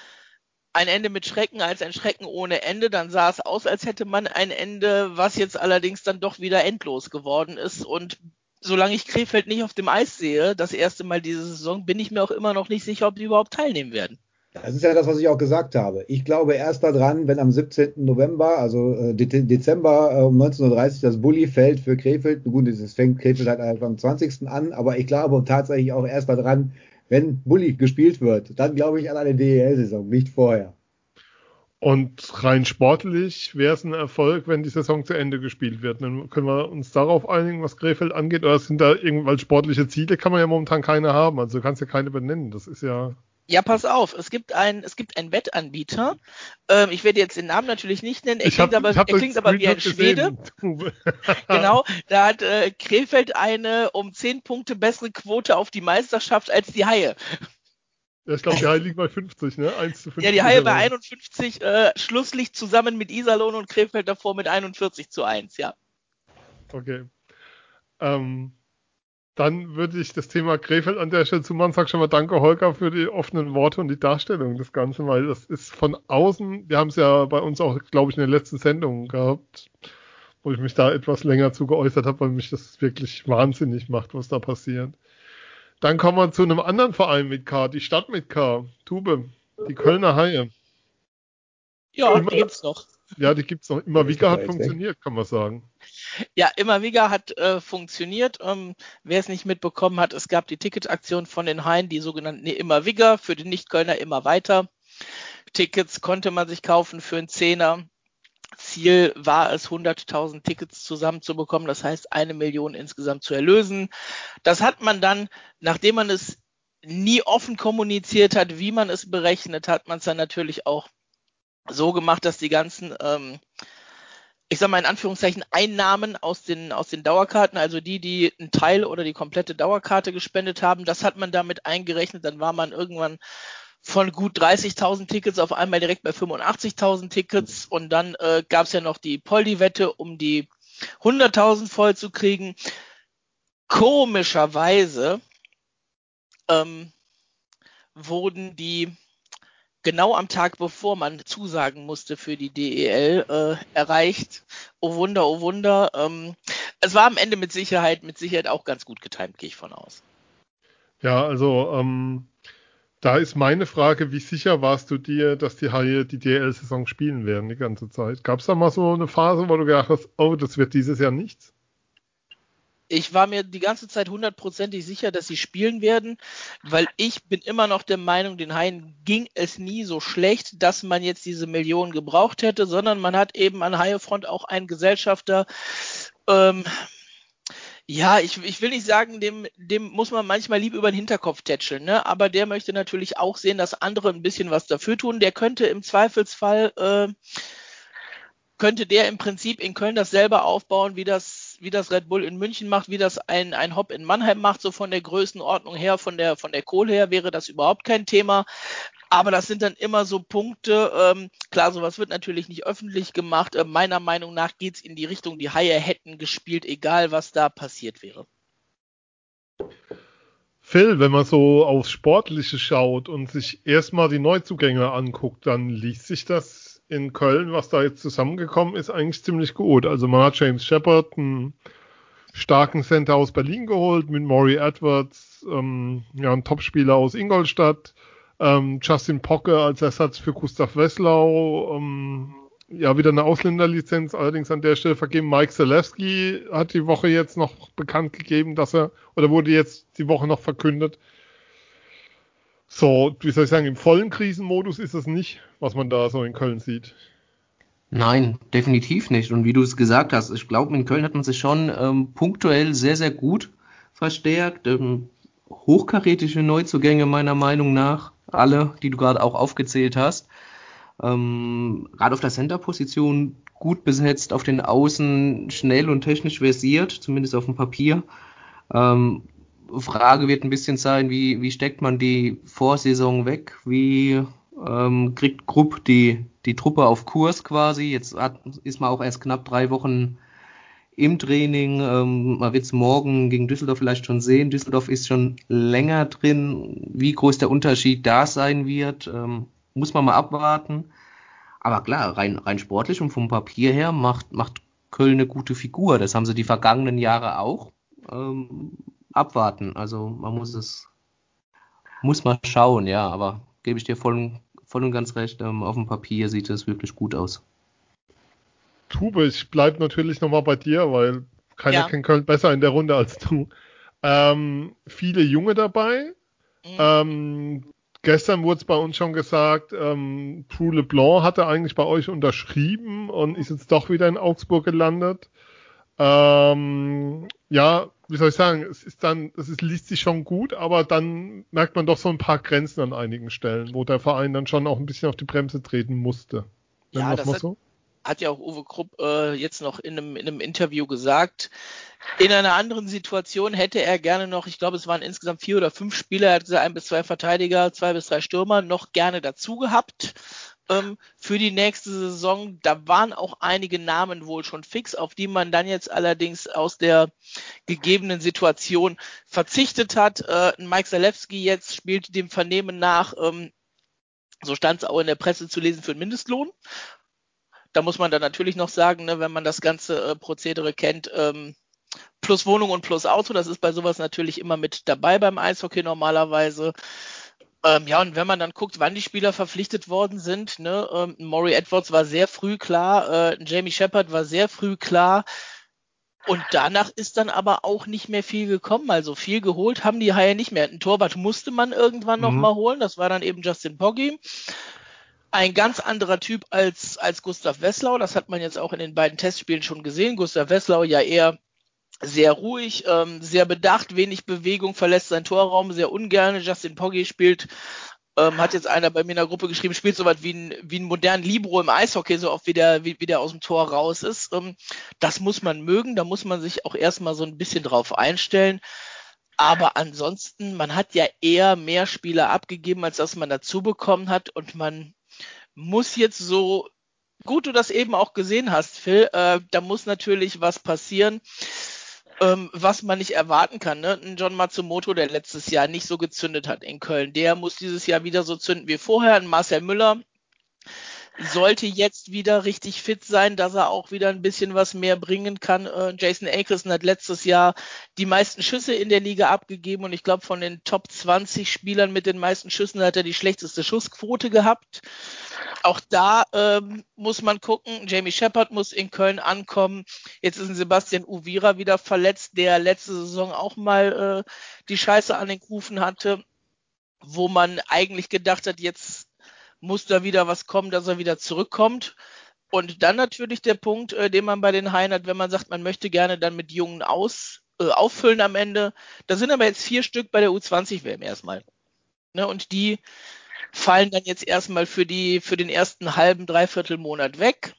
ein Ende mit Schrecken als ein Schrecken ohne Ende. Dann sah es aus, als hätte man ein Ende, was jetzt allerdings dann doch wieder endlos geworden ist. Und solange ich Krefeld nicht auf dem Eis sehe, das erste Mal diese Saison, bin ich mir auch immer noch nicht sicher, ob sie überhaupt teilnehmen werden. Das ist ja das, was ich auch gesagt habe. Ich glaube erst daran, wenn am 17. November, also äh, Dezember äh, um 19.30 Uhr das Bulli fällt für Krefeld. Gut, es fängt Krefeld halt am 20. an, aber ich glaube tatsächlich auch erst daran, wenn Bulli gespielt wird. Dann glaube ich an eine DEL-Saison, nicht vorher. Und rein sportlich wäre es ein Erfolg, wenn die Saison zu Ende gespielt wird. Dann können wir uns darauf einigen, was Krefeld angeht. Oder sind da irgendwelche sportliche Ziele? Kann man ja momentan keine haben. Also du kannst ja keine benennen. Das ist ja ja, pass auf, es gibt ein, es gibt einen Wettanbieter. Ähm, ich werde jetzt den Namen natürlich nicht nennen. Er klingt, hab, aber, er klingt aber wie ein Schwede. genau, da hat äh, Krefeld eine um zehn Punkte bessere Quote auf die Meisterschaft als die Haie. Ja, ich glaube, die Haie liegen bei 50, ne? 1 zu 50. Ja, die Haie bei 51, äh, Schlusslicht zusammen mit Iserlohn und Krefeld davor mit 41 zu 1, ja. Okay. Ähm, dann würde ich das Thema Krefeld an der Stelle zumachen. Sag schon mal danke, Holger, für die offenen Worte und die Darstellung des Ganzen, weil das ist von außen, wir haben es ja bei uns auch, glaube ich, in der letzten Sendung gehabt, wo ich mich da etwas länger zu geäußert habe, weil mich das wirklich wahnsinnig macht, was da passiert. Dann kommen wir zu einem anderen Verein mit K, die Stadt mit K, Tube, die Kölner Haie. Ja, Immer, gibt's noch. Ja, die gibt's noch. Immer wieder hat funktioniert, kann man sagen. Ja, immer wieder hat äh, funktioniert. Ähm, wer es nicht mitbekommen hat, es gab die Ticketaktion von den Haien, die sogenannten nee, immer Wigger, für den Nicht-Kölner immer weiter. Tickets konnte man sich kaufen für einen Zehner. Ziel war es, 100.000 Tickets zusammenzubekommen, das heißt eine Million insgesamt zu erlösen. Das hat man dann, nachdem man es nie offen kommuniziert hat, wie man es berechnet hat, man es dann natürlich auch so gemacht, dass die ganzen ähm, ich sag mal in Anführungszeichen Einnahmen aus den aus den Dauerkarten, also die, die einen Teil oder die komplette Dauerkarte gespendet haben, das hat man damit eingerechnet. Dann war man irgendwann von gut 30.000 Tickets auf einmal direkt bei 85.000 Tickets und dann äh, gab es ja noch die Poldi-Wette, um die 100.000 voll zu kriegen. Komischerweise ähm, wurden die genau am Tag, bevor man zusagen musste für die DEL, äh, erreicht. Oh Wunder, oh Wunder. Ähm, es war am Ende mit Sicherheit, mit Sicherheit auch ganz gut getimt, gehe ich von aus. Ja, also ähm, da ist meine Frage, wie sicher warst du dir, dass die Haie die DEL-Saison spielen werden die ganze Zeit? Gab es da mal so eine Phase, wo du gedacht hast, oh, das wird dieses Jahr nichts? Ich war mir die ganze Zeit hundertprozentig sicher, dass sie spielen werden, weil ich bin immer noch der Meinung, den Haien ging es nie so schlecht, dass man jetzt diese Millionen gebraucht hätte, sondern man hat eben an Haiefront auch einen Gesellschafter, ähm, ja, ich, ich will nicht sagen, dem, dem muss man manchmal lieb über den Hinterkopf tätscheln, ne? aber der möchte natürlich auch sehen, dass andere ein bisschen was dafür tun. Der könnte im Zweifelsfall äh, könnte der im Prinzip in Köln dasselbe aufbauen, wie das, wie das Red Bull in München macht, wie das ein, ein Hop in Mannheim macht, so von der Größenordnung her, von der, von der Kohle her wäre das überhaupt kein Thema. Aber das sind dann immer so Punkte. Ähm, klar, sowas wird natürlich nicht öffentlich gemacht. Äh, meiner Meinung nach geht's in die Richtung, die Haie hätten gespielt, egal was da passiert wäre. Phil, wenn man so aufs Sportliche schaut und sich erstmal die Neuzugänge anguckt, dann liest sich das in Köln, was da jetzt zusammengekommen ist, eigentlich ziemlich gut. Also man hat James Shepard, einen starken Center aus Berlin geholt, mit Maury Edwards, ähm, ja, ein Topspieler aus Ingolstadt, ähm, Justin Pocke als Ersatz für Gustav Wesslau, ähm, ja, wieder eine Ausländerlizenz, allerdings an der Stelle vergeben. Mike Zalewski hat die Woche jetzt noch bekannt gegeben, dass er, oder wurde jetzt die Woche noch verkündet. So, wie soll ich sagen, im vollen Krisenmodus ist es nicht, was man da so in Köln sieht. Nein, definitiv nicht. Und wie du es gesagt hast, ich glaube, in Köln hat man sich schon ähm, punktuell sehr, sehr gut verstärkt. Ähm, hochkarätische Neuzugänge meiner Meinung nach, alle, die du gerade auch aufgezählt hast. Ähm, gerade auf der Center-Position gut besetzt, auf den Außen schnell und technisch versiert, zumindest auf dem Papier. Ähm, Frage wird ein bisschen sein, wie, wie steckt man die Vorsaison weg? Wie ähm, kriegt Grupp die, die Truppe auf Kurs quasi? Jetzt hat, ist man auch erst knapp drei Wochen im Training. Ähm, man wird es morgen gegen Düsseldorf vielleicht schon sehen. Düsseldorf ist schon länger drin. Wie groß der Unterschied da sein wird, ähm, muss man mal abwarten. Aber klar, rein, rein sportlich und vom Papier her macht, macht Köln eine gute Figur. Das haben sie die vergangenen Jahre auch. Ähm, abwarten. Also man muss es, muss mal schauen, ja, aber gebe ich dir voll, voll und ganz recht. Ähm, auf dem Papier sieht es wirklich gut aus. Tube, ich bleibe natürlich nochmal bei dir, weil keiner ja. kennt Köln besser in der Runde als du. Ähm, viele Junge dabei. Mhm. Ähm, gestern wurde es bei uns schon gesagt, ähm, True LeBlanc hatte eigentlich bei euch unterschrieben und ist jetzt doch wieder in Augsburg gelandet. Ähm, ja, wie soll ich sagen, es ist dann, es ist, liest sich schon gut, aber dann merkt man doch so ein paar Grenzen an einigen Stellen, wo der Verein dann schon auch ein bisschen auf die Bremse treten musste. Ja, das hat, so? hat ja auch Uwe Krupp äh, jetzt noch in einem, in einem Interview gesagt. In einer anderen Situation hätte er gerne noch, ich glaube, es waren insgesamt vier oder fünf Spieler, er hat gesagt, ein bis zwei Verteidiger, zwei bis drei Stürmer, noch gerne dazu gehabt ähm, für die nächste Saison. Da waren auch einige Namen wohl schon fix, auf die man dann jetzt allerdings aus der gegebenen Situation verzichtet hat. Äh, Mike Zalewski jetzt spielt dem Vernehmen nach, ähm, so stand es auch in der Presse zu lesen, für einen Mindestlohn. Da muss man dann natürlich noch sagen, ne, wenn man das ganze äh, Prozedere kennt, ähm, plus Wohnung und plus Auto, das ist bei sowas natürlich immer mit dabei beim Eishockey normalerweise. Ähm, ja, und wenn man dann guckt, wann die Spieler verpflichtet worden sind, ne, ähm, Maury Edwards war sehr früh klar, äh, Jamie Shepard war sehr früh klar. Und danach ist dann aber auch nicht mehr viel gekommen. Also viel geholt haben die Haie nicht mehr. Ein Torwart musste man irgendwann mhm. noch mal holen. Das war dann eben Justin Poggi ein ganz anderer Typ als, als Gustav Wesslau. Das hat man jetzt auch in den beiden Testspielen schon gesehen. Gustav Wesslau ja eher sehr ruhig, ähm, sehr bedacht, wenig Bewegung, verlässt seinen Torraum sehr ungern. Justin Poggi spielt, ähm, hat jetzt einer bei mir in der Gruppe geschrieben, spielt so was wie ein, wie ein modernen Libro im Eishockey, so oft wie der, wie, wie der aus dem Tor raus ist. Ähm, das muss man mögen, da muss man sich auch erstmal so ein bisschen drauf einstellen. Aber ansonsten, man hat ja eher mehr Spieler abgegeben, als dass man dazu bekommen hat und man muss jetzt so gut du das eben auch gesehen hast, Phil, äh, da muss natürlich was passieren, ähm, was man nicht erwarten kann. Ne? Ein John Matsumoto, der letztes Jahr nicht so gezündet hat in Köln, der muss dieses Jahr wieder so zünden wie vorher. Ein Marcel Müller sollte jetzt wieder richtig fit sein, dass er auch wieder ein bisschen was mehr bringen kann. Äh, Jason Akerson hat letztes Jahr die meisten Schüsse in der Liga abgegeben und ich glaube von den Top 20 Spielern mit den meisten Schüssen hat er die schlechteste Schussquote gehabt. Auch da ähm, muss man gucken. Jamie Shepard muss in Köln ankommen. Jetzt ist ein Sebastian Uvira wieder verletzt, der letzte Saison auch mal äh, die Scheiße an den Kufen hatte, wo man eigentlich gedacht hat, jetzt muss da wieder was kommen, dass er wieder zurückkommt. Und dann natürlich der Punkt, äh, den man bei den Haien hat, wenn man sagt, man möchte gerne dann mit Jungen aus, äh, auffüllen am Ende. Da sind aber jetzt vier Stück bei der U20-WM erstmal. Ne, und die fallen dann jetzt erstmal für die, für den ersten halben, dreiviertel Monat weg.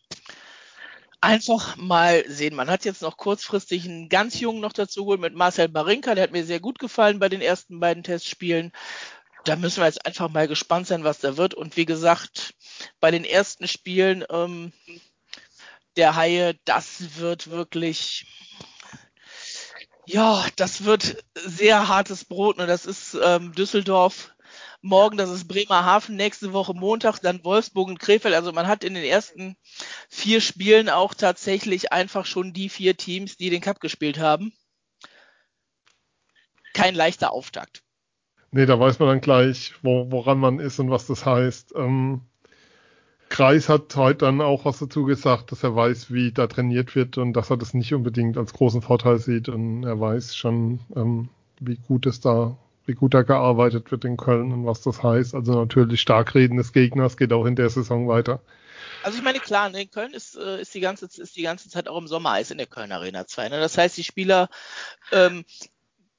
einfach mal sehen. Man hat jetzt noch kurzfristig einen ganz jungen noch dazu geholt mit Marcel Barinka, der hat mir sehr gut gefallen bei den ersten beiden Testspielen. Da müssen wir jetzt einfach mal gespannt sein, was da wird. Und wie gesagt, bei den ersten Spielen ähm, der Haie, das wird wirklich, ja, das wird sehr hartes Brot. Ne? Das ist ähm, Düsseldorf morgen, das ist Bremerhaven, nächste Woche Montag, dann Wolfsburg und Krefeld. Also man hat in den ersten vier Spielen auch tatsächlich einfach schon die vier Teams, die den Cup gespielt haben. Kein leichter Auftakt. Nee, da weiß man dann gleich, wo, woran man ist und was das heißt. Ähm, Kreis hat heute dann auch was dazu gesagt, dass er weiß, wie da trainiert wird und dass er das nicht unbedingt als großen Vorteil sieht und er weiß schon, ähm, wie gut es da wie gut da gearbeitet wird in Köln und was das heißt. Also natürlich Starkreden des Gegners geht auch in der Saison weiter. Also ich meine, klar, in Köln ist, äh, ist, die ganze, ist die ganze Zeit auch im Sommer Eis in der Köln Arena 2. Ne? Das heißt, die Spieler ähm,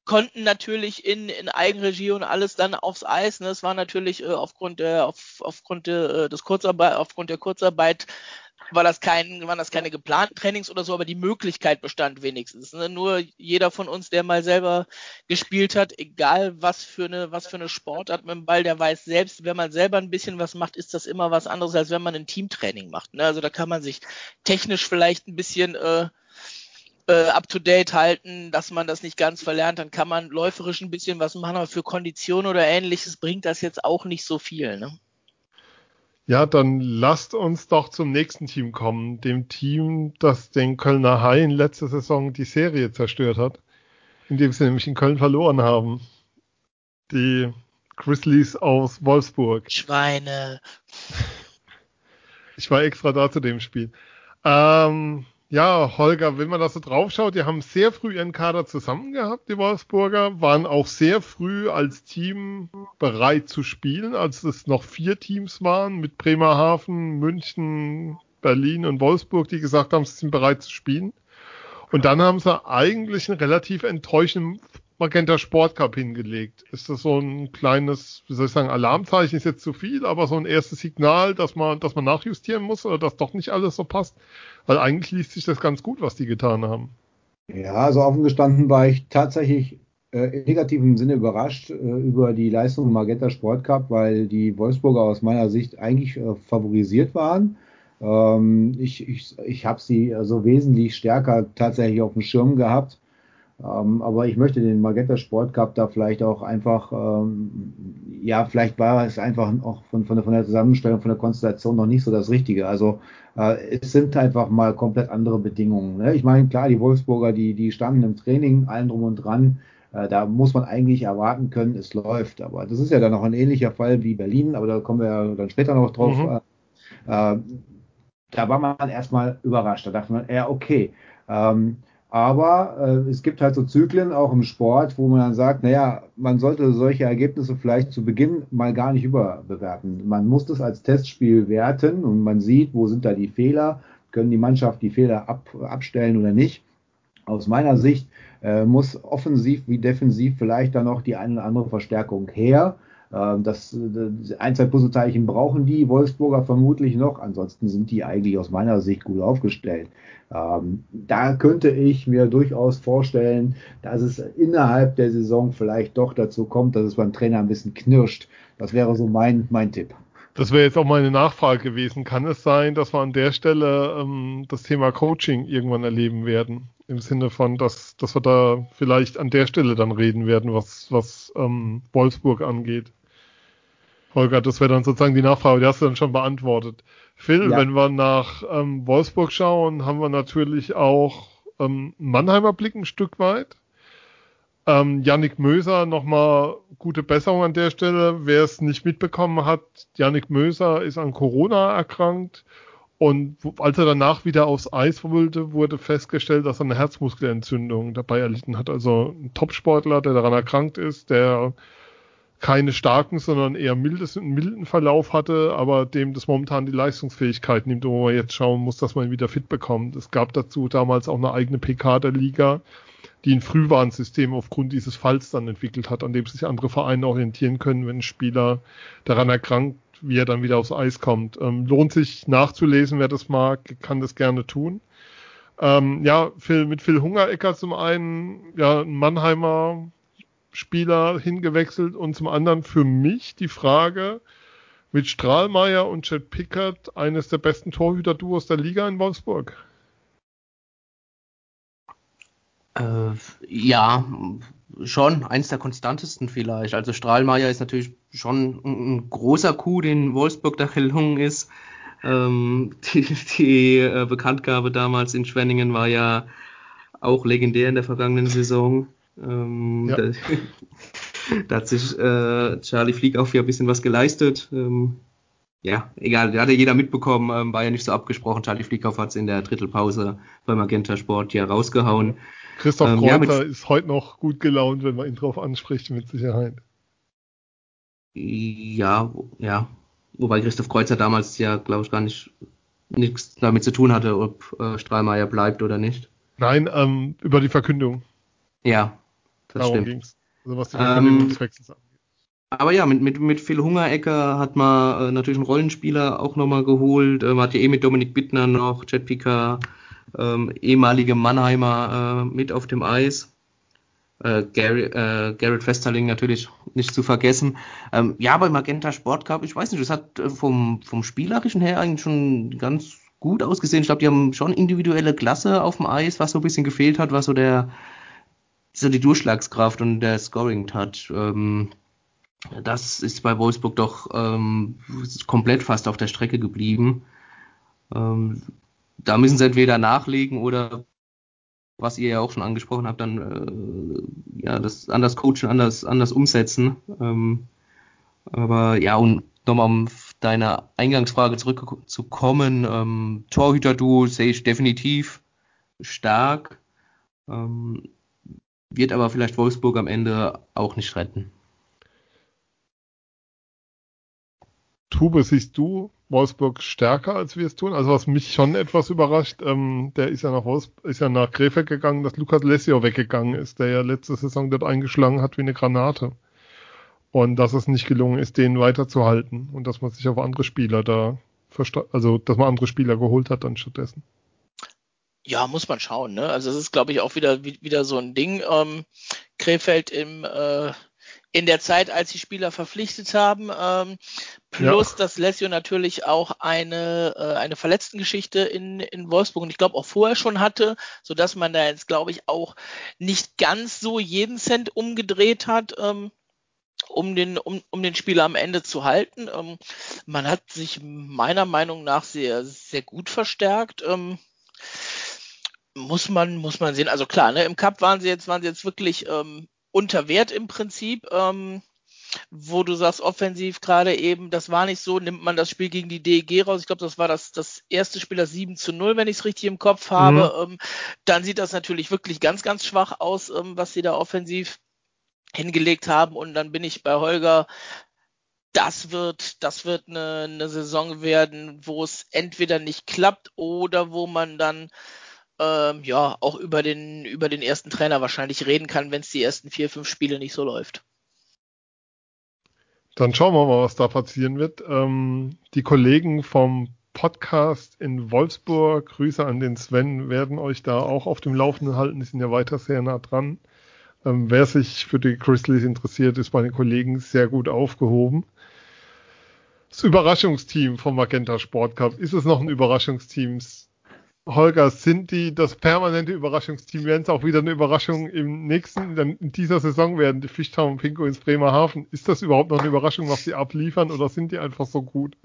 konnten natürlich in, in Eigenregie und alles dann aufs Eis. Ne? Es war natürlich äh, aufgrund der, auf, aufgrund der, äh, des Kurzarbeit, aufgrund der Kurzarbeit war das kein, waren das keine geplanten Trainings oder so, aber die Möglichkeit bestand wenigstens. Ne? Nur jeder von uns, der mal selber gespielt hat, egal was für eine, was für eine Sportart mit dem Ball, der weiß selbst, wenn man selber ein bisschen was macht, ist das immer was anderes, als wenn man ein Teamtraining macht. Ne? Also da kann man sich technisch vielleicht ein bisschen äh, äh, up to date halten, dass man das nicht ganz verlernt, dann kann man läuferisch ein bisschen was machen, aber für Kondition oder ähnliches bringt das jetzt auch nicht so viel. Ne? Ja, dann lasst uns doch zum nächsten Team kommen, dem Team, das den Kölner Haien letzte Saison die Serie zerstört hat, indem sie nämlich in Köln verloren haben. Die Grizzlies aus Wolfsburg. Schweine. Ich war extra da zu dem Spiel. Ähm, ja, Holger, wenn man das so draufschaut, die haben sehr früh ihren Kader zusammen gehabt, die Wolfsburger, waren auch sehr früh als Team bereit zu spielen, als es noch vier Teams waren mit Bremerhaven, München, Berlin und Wolfsburg, die gesagt haben, sie sind bereit zu spielen. Und dann haben sie eigentlich einen relativ enttäuschenden Magenta Sport Cup hingelegt. Ist das so ein kleines, wie soll ich sagen, Alarmzeichen ist jetzt zu viel, aber so ein erstes Signal, dass man, dass man nachjustieren muss oder dass doch nicht alles so passt? Weil eigentlich liest sich das ganz gut, was die getan haben. Ja, also offen gestanden war ich tatsächlich äh, im negativen Sinne überrascht äh, über die Leistung Magenta Sport Cup, weil die Wolfsburger aus meiner Sicht eigentlich äh, favorisiert waren. Ähm, ich ich, ich habe sie also wesentlich stärker tatsächlich auf dem Schirm gehabt. Ähm, aber ich möchte den Magenta Sport Cup da vielleicht auch einfach, ähm, ja, vielleicht war es einfach auch von, von, der, von der Zusammenstellung, von der Konstellation noch nicht so das Richtige. Also äh, es sind einfach mal komplett andere Bedingungen. Ne? Ich meine, klar, die Wolfsburger, die, die standen im Training, allen drum und dran. Äh, da muss man eigentlich erwarten können, es läuft. Aber das ist ja dann auch ein ähnlicher Fall wie Berlin, aber da kommen wir ja dann später noch drauf. Mhm. Äh, da war man erstmal überrascht. Da dachte man, ja, okay. Ähm, aber äh, es gibt halt so Zyklen auch im Sport, wo man dann sagt, naja, man sollte solche Ergebnisse vielleicht zu Beginn mal gar nicht überbewerten. Man muss das als Testspiel werten und man sieht, wo sind da die Fehler, können die Mannschaft die Fehler ab, abstellen oder nicht. Aus meiner Sicht äh, muss offensiv wie defensiv vielleicht dann noch die eine oder andere Verstärkung her. Ähm, das, das ein, zwei Puzzleteilchen brauchen die Wolfsburger vermutlich noch. Ansonsten sind die eigentlich aus meiner Sicht gut aufgestellt. Ähm, da könnte ich mir durchaus vorstellen, dass es innerhalb der Saison vielleicht doch dazu kommt, dass es beim Trainer ein bisschen knirscht. Das wäre so mein, mein Tipp. Das wäre jetzt auch meine Nachfrage gewesen. Kann es sein, dass wir an der Stelle ähm, das Thema Coaching irgendwann erleben werden? Im Sinne von, dass, dass wir da vielleicht an der Stelle dann reden werden, was, was ähm, Wolfsburg angeht. Holger, das wäre dann sozusagen die Nachfrage, die hast du dann schon beantwortet. Phil, ja. wenn wir nach ähm, Wolfsburg schauen, haben wir natürlich auch ähm, Mannheimer Blick ein Stück weit. Ähm, Yannick Möser, nochmal gute Besserung an der Stelle. Wer es nicht mitbekommen hat, Yannick Möser ist an Corona erkrankt und als er danach wieder aufs Eis wollte, wurde festgestellt, dass er eine Herzmuskelentzündung dabei erlitten hat. Also ein Topsportler, der daran erkrankt ist, der keine starken, sondern eher mildes, milden Verlauf hatte, aber dem das momentan die Leistungsfähigkeit nimmt, wo man jetzt schauen muss, dass man ihn wieder fit bekommt. Es gab dazu damals auch eine eigene PK der Liga, die ein Frühwarnsystem aufgrund dieses Falls dann entwickelt hat, an dem sich andere Vereine orientieren können, wenn ein Spieler daran erkrankt, wie er dann wieder aufs Eis kommt. Ähm, lohnt sich nachzulesen, wer das mag, kann das gerne tun. Ähm, ja, Phil, mit Phil Hungerecker zum einen, ja, ein Mannheimer Spieler hingewechselt und zum anderen für mich die Frage, mit Strahlmeier und Chet Pickard eines der besten Torhüter-Duos der Liga in Wolfsburg. Äh, ja, schon eins der konstantesten vielleicht. Also Strahlmeier ist natürlich schon ein, großer Coup, den Wolfsburg da gelungen ist. Ähm, die, die äh, Bekanntgabe damals in Schwenningen war ja auch legendär in der vergangenen Saison. Ähm, ja. da, da, hat sich äh, Charlie Flieg auch wieder ein bisschen was geleistet. Ähm, ja, egal, da hat ja jeder mitbekommen, ähm, war ja nicht so abgesprochen. Charlie Flieghoff hat es in der Drittelpause beim Magenta Sport ja rausgehauen. Christoph ähm, Kreuzer ja, ist heute noch gut gelaunt, wenn man ihn drauf anspricht, mit Sicherheit. Ja, ja. Wobei Christoph Kreuzer damals ja, glaube ich, gar nicht nichts damit zu tun hatte, ob äh, Strahlmeier bleibt oder nicht. Nein, ähm, über die Verkündung. Ja, das Darum stimmt. Ging's. Also was die ähm, angeht. Aber ja, mit, mit, mit Phil Hungerecker hat man äh, natürlich einen Rollenspieler auch nochmal geholt. Man hat ja eh mit Dominik Bittner noch, Jet Picard, ähm, ehemalige Mannheimer äh, mit auf dem Eis. Äh, Gary, äh, Garrett Festerling natürlich nicht zu vergessen. Ähm, ja, bei Magenta Sport Cup, ich weiß nicht, das hat äh, vom, vom Spielerischen her eigentlich schon ganz gut ausgesehen. Ich glaube, die haben schon individuelle Klasse auf dem Eis, was so ein bisschen gefehlt hat, was so der so die Durchschlagskraft und der Scoring-Touch. Ähm, das ist bei Wolfsburg doch ähm, komplett fast auf der Strecke geblieben. Ähm, da müssen sie entweder nachlegen oder was ihr ja auch schon angesprochen habt, dann äh, ja das anders coachen, anders anders umsetzen. Ähm, aber ja und nochmal um deine Eingangsfrage zurückzukommen, ähm, Torhüter-Duo sehe ich definitiv stark, ähm, wird aber vielleicht Wolfsburg am Ende auch nicht retten. Tube, siehst du Wolfsburg stärker, als wir es tun? Also was mich schon etwas überrascht, ähm, der ist ja nach Wolfsburg, ist ja nach Krefeld gegangen, dass Lukas Lessio weggegangen ist, der ja letzte Saison dort eingeschlagen hat wie eine Granate. Und dass es nicht gelungen ist, den weiterzuhalten und dass man sich auf andere Spieler da also dass man andere Spieler geholt hat dann stattdessen. Ja, muss man schauen. Ne? Also es ist, glaube ich, auch wieder wieder so ein Ding. Ähm, Krefeld im äh, in der Zeit, als die Spieler verpflichtet haben, ähm, plus ja. dass Lesio natürlich auch eine, äh, eine Verletztengeschichte in, in Wolfsburg und ich glaube auch vorher schon hatte, so dass man da jetzt, glaube ich, auch nicht ganz so jeden Cent umgedreht hat. Ähm, um den, um, um den Spieler am Ende zu halten. Ähm, man hat sich meiner Meinung nach sehr, sehr gut verstärkt. Ähm, muss man, muss man sehen. Also klar, ne, im Cup waren sie jetzt, waren sie jetzt wirklich ähm, unter Wert im Prinzip. Ähm, wo du sagst, offensiv gerade eben, das war nicht so, nimmt man das Spiel gegen die DEG raus. Ich glaube, das war das, das erste Spiel, das 7 zu 0, wenn ich es richtig im Kopf habe. Mhm. Ähm, dann sieht das natürlich wirklich ganz, ganz schwach aus, ähm, was sie da offensiv hingelegt haben. Und dann bin ich bei Holger. Das wird, das wird eine, eine Saison werden, wo es entweder nicht klappt oder wo man dann ähm, ja auch über den, über den ersten Trainer wahrscheinlich reden kann, wenn es die ersten vier, fünf Spiele nicht so läuft. Dann schauen wir mal, was da passieren wird. Ähm, die Kollegen vom Podcast in Wolfsburg, Grüße an den Sven, werden euch da auch auf dem Laufenden halten. Die sind ja weiter sehr nah dran. Ähm, wer sich für die Grizzlies interessiert, ist bei den Kollegen sehr gut aufgehoben. Das Überraschungsteam vom Magenta Sport Cup. Ist es noch ein Überraschungsteam? Holger, sind die das permanente Überraschungsteam? Werden es auch wieder eine Überraschung im nächsten, in dieser Saison werden, die Fischtown und Pinko ins Bremerhaven? Ist das überhaupt noch eine Überraschung, was sie abliefern oder sind die einfach so gut?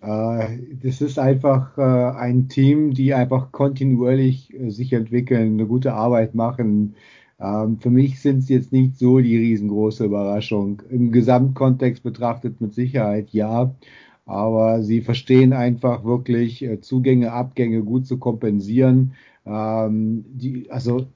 Äh, das ist einfach äh, ein Team, die einfach kontinuierlich äh, sich entwickeln, eine gute Arbeit machen. Ähm, für mich sind sie jetzt nicht so die riesengroße Überraschung. Im Gesamtkontext betrachtet mit Sicherheit ja aber sie verstehen einfach wirklich äh, Zugänge, Abgänge gut zu kompensieren. Ähm, die, also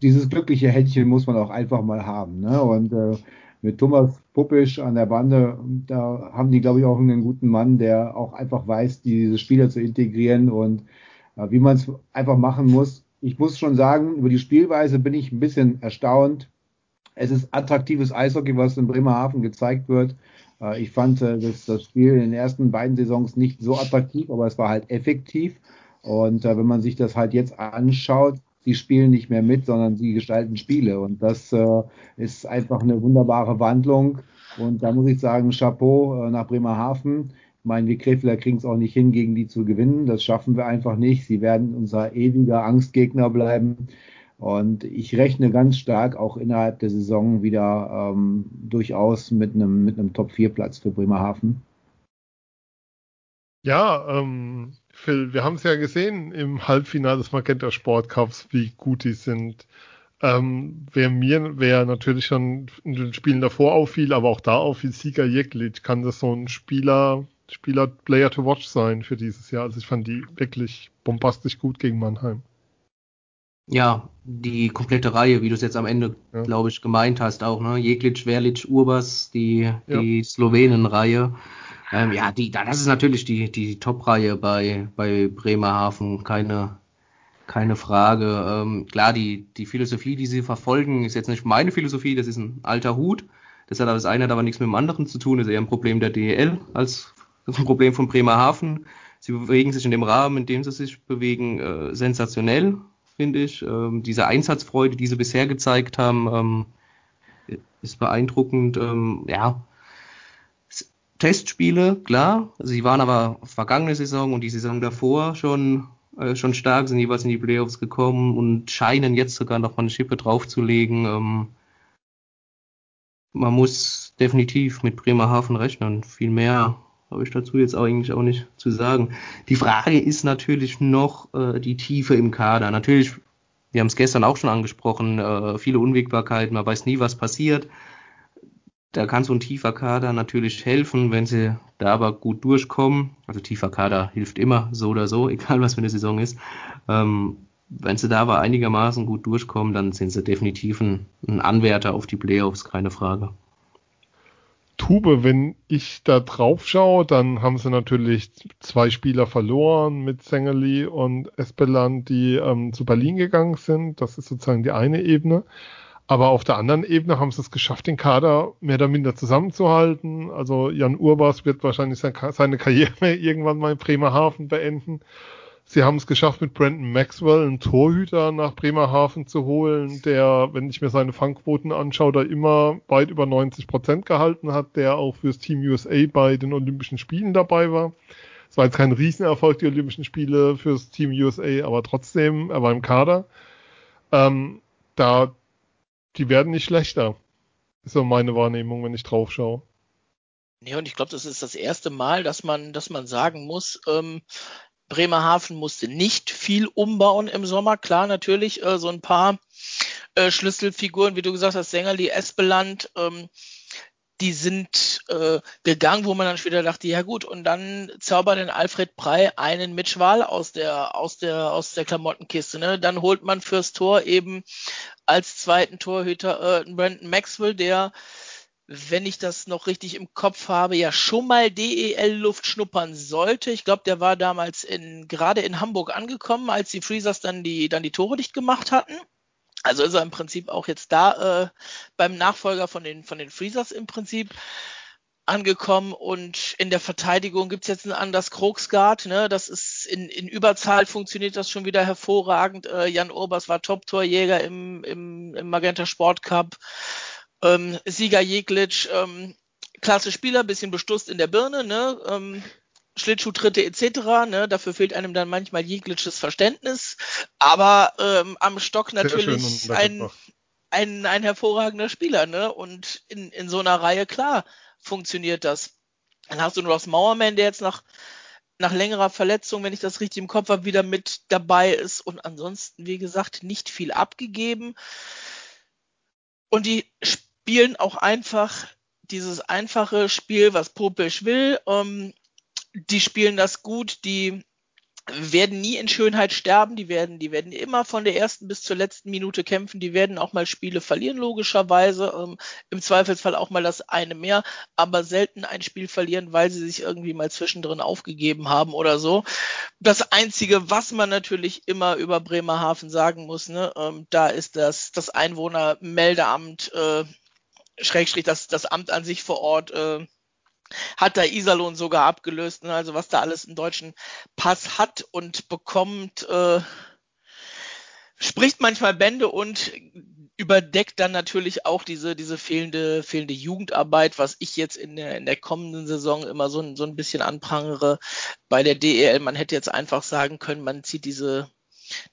dieses glückliche Händchen muss man auch einfach mal haben. Ne? Und äh, mit Thomas Puppisch an der Bande, da haben die, glaube ich, auch einen guten Mann, der auch einfach weiß, diese Spieler zu integrieren und äh, wie man es einfach machen muss. Ich muss schon sagen, über die Spielweise bin ich ein bisschen erstaunt. Es ist attraktives Eishockey, was in Bremerhaven gezeigt wird. Äh, ich fand äh, das, das Spiel in den ersten beiden Saisons nicht so attraktiv, aber es war halt effektiv. Und äh, wenn man sich das halt jetzt anschaut, die spielen nicht mehr mit, sondern sie gestalten Spiele. Und das ist einfach eine wunderbare Wandlung. Und da muss ich sagen, Chapeau nach Bremerhaven. Ich meine, wir Krefeler kriegen es auch nicht hin, gegen die zu gewinnen. Das schaffen wir einfach nicht. Sie werden unser ewiger Angstgegner bleiben. Und ich rechne ganz stark auch innerhalb der Saison wieder ähm, durchaus mit einem mit einem Top 4 Platz für Bremerhaven. Ja, ähm, Phil, wir haben es ja gesehen im Halbfinale des Magenta Sport Cups, wie gut die sind. Ähm, wer mir, wer natürlich schon in den Spielen davor auffiel, aber auch da auffiel, Sieger Jeklic, kann das so ein Spieler, Spieler Player to Watch sein für dieses Jahr. Also ich fand die wirklich bombastisch gut gegen Mannheim. Ja, die komplette Reihe, wie du es jetzt am Ende, ja. glaube ich, gemeint hast, auch, ne? Jeklic, Verlic, Urbas, die, die ja. Slowenen-Reihe. Ähm, ja, die, das ist natürlich die, die Top-Reihe bei, bei Bremerhaven, keine, keine Frage. Ähm, klar, die, die Philosophie, die sie verfolgen, ist jetzt nicht meine Philosophie, das ist ein alter Hut. Das hat das eine hat aber nichts mit dem anderen zu tun, das ist eher ein Problem der DEL als ein Problem von Bremerhaven. Sie bewegen sich in dem Rahmen, in dem sie sich bewegen, äh, sensationell finde ich. Ähm, diese Einsatzfreude, die sie bisher gezeigt haben, ähm, ist beeindruckend. Ähm, ja, Testspiele, klar. Sie waren aber vergangene Saison und die Saison davor schon äh, schon stark, sind jeweils in die Playoffs gekommen und scheinen jetzt sogar noch mal eine Schippe draufzulegen. Ähm, man muss definitiv mit Bremerhaven rechnen. Viel mehr habe ich dazu jetzt eigentlich auch nicht zu sagen. Die Frage ist natürlich noch äh, die Tiefe im Kader. Natürlich, wir haben es gestern auch schon angesprochen, äh, viele Unwägbarkeiten, man weiß nie, was passiert. Da kann so ein tiefer Kader natürlich helfen, wenn sie da aber gut durchkommen. Also tiefer Kader hilft immer, so oder so, egal was für eine Saison ist. Ähm, wenn sie da aber einigermaßen gut durchkommen, dann sind sie definitiv ein, ein Anwärter auf die Playoffs, keine Frage. Tube, wenn ich da drauf schaue, dann haben sie natürlich zwei Spieler verloren mit Sengeli und Espeland, die ähm, zu Berlin gegangen sind. Das ist sozusagen die eine Ebene. Aber auf der anderen Ebene haben sie es geschafft, den Kader mehr oder minder zusammenzuhalten. Also Jan Urbas wird wahrscheinlich seine Karriere irgendwann mal in Bremerhaven beenden. Sie haben es geschafft, mit Brandon Maxwell einen Torhüter nach Bremerhaven zu holen, der, wenn ich mir seine Fangquoten anschaue, da immer weit über 90 Prozent gehalten hat, der auch fürs Team USA bei den Olympischen Spielen dabei war. Es war jetzt kein Riesenerfolg, die Olympischen Spiele fürs Team USA, aber trotzdem, er war im Kader. Ähm, da, die werden nicht schlechter. Ist so meine Wahrnehmung, wenn ich drauf schaue. Ja, und ich glaube, das ist das erste Mal, dass man, dass man sagen muss, ähm, Bremerhaven musste nicht viel umbauen im Sommer. Klar, natürlich äh, so ein paar äh, Schlüsselfiguren, wie du gesagt hast, Sängerli, Espeland, ähm, die sind äh, gegangen, wo man dann später dachte, ja gut, und dann zaubert den Alfred Prey einen Mitch Wahl aus der, aus der, aus der Klamottenkiste. Ne? Dann holt man fürs Tor eben als zweiten Torhüter äh, Brandon Maxwell, der wenn ich das noch richtig im Kopf habe, ja schon mal DEL-Luft schnuppern sollte. Ich glaube, der war damals in, gerade in Hamburg angekommen, als die Freezers dann die, dann die Tore dicht gemacht hatten. Also ist er im Prinzip auch jetzt da äh, beim Nachfolger von den, von den Freezers im Prinzip angekommen und in der Verteidigung gibt's jetzt einen Anders Krogsgard, ne? Das ist in, in Überzahl funktioniert das schon wieder hervorragend. Äh, Jan Urbas war Top-Torjäger im, im, im Magenta Sport Cup. Ähm, Sieger Jeglitsch, ähm, klasse Spieler, bisschen bestusst in der Birne, ne? Ähm, Schlittschuhtritte etc. Ne? Dafür fehlt einem dann manchmal jegliches Verständnis. Aber ähm, am Stock natürlich ein, ein, ein hervorragender Spieler. Ne? Und in, in so einer Reihe, klar, funktioniert das. Dann hast du nur das Mauerman, der jetzt nach, nach längerer Verletzung, wenn ich das richtig im Kopf habe, wieder mit dabei ist. Und ansonsten, wie gesagt, nicht viel abgegeben. Und die spielen auch einfach dieses einfache Spiel, was Popisch will. Ähm, die spielen das gut, die werden nie in Schönheit sterben, die werden, die werden immer von der ersten bis zur letzten Minute kämpfen, die werden auch mal Spiele verlieren, logischerweise, ähm, im Zweifelsfall auch mal das eine mehr, aber selten ein Spiel verlieren, weil sie sich irgendwie mal zwischendrin aufgegeben haben oder so. Das Einzige, was man natürlich immer über Bremerhaven sagen muss, ne, ähm, da ist das, das Einwohnermeldeamt, äh, Schrägstrich das, das Amt an sich vor Ort äh, hat da Iserlohn sogar abgelöst. Ne? Also was da alles einen deutschen Pass hat und bekommt, äh, spricht manchmal Bände und überdeckt dann natürlich auch diese, diese fehlende, fehlende Jugendarbeit, was ich jetzt in der, in der kommenden Saison immer so, so ein bisschen anprangere bei der DEL. Man hätte jetzt einfach sagen können, man zieht diese,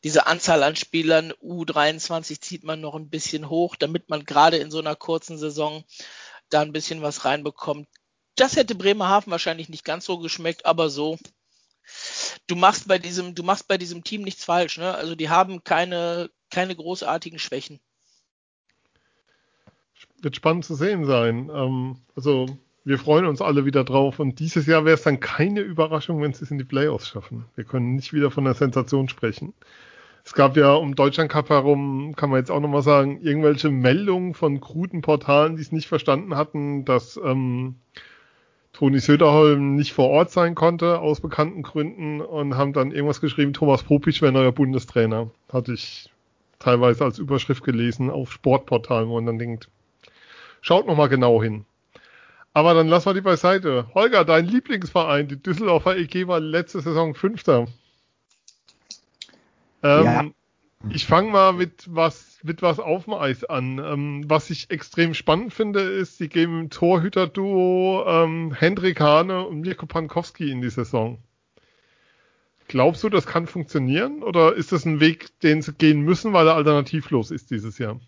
diese Anzahl an Spielern U23 zieht man noch ein bisschen hoch, damit man gerade in so einer kurzen Saison da ein bisschen was reinbekommt. Das hätte Bremerhaven wahrscheinlich nicht ganz so geschmeckt, aber so. Du machst bei diesem, du machst bei diesem Team nichts falsch, ne? Also die haben keine, keine großartigen Schwächen. Wird spannend zu sehen sein. Ähm, also wir freuen uns alle wieder drauf und dieses Jahr wäre es dann keine Überraschung, wenn sie es in die Playoffs schaffen. Wir können nicht wieder von der Sensation sprechen. Es gab ja um Deutschland Cup herum, kann man jetzt auch nochmal sagen, irgendwelche Meldungen von kruden Portalen, die es nicht verstanden hatten, dass ähm, Toni Söderholm nicht vor Ort sein konnte, aus bekannten Gründen, und haben dann irgendwas geschrieben, Thomas Popisch wäre neuer Bundestrainer. Hatte ich teilweise als Überschrift gelesen auf Sportportalen, wo man dann denkt, schaut nochmal genau hin. Aber dann lassen wir die beiseite. Holger, dein Lieblingsverein, die Düsseldorfer EG, war letzte Saison Fünfter. Ähm, ja. Ich fange mal mit was, mit was auf dem Eis an. Ähm, was ich extrem spannend finde, ist, sie geben im Torhüter-Duo ähm, Hendrik Hane und Mirko Pankowski in die Saison. Glaubst du, das kann funktionieren? Oder ist das ein Weg, den sie gehen müssen, weil er alternativlos ist dieses Jahr?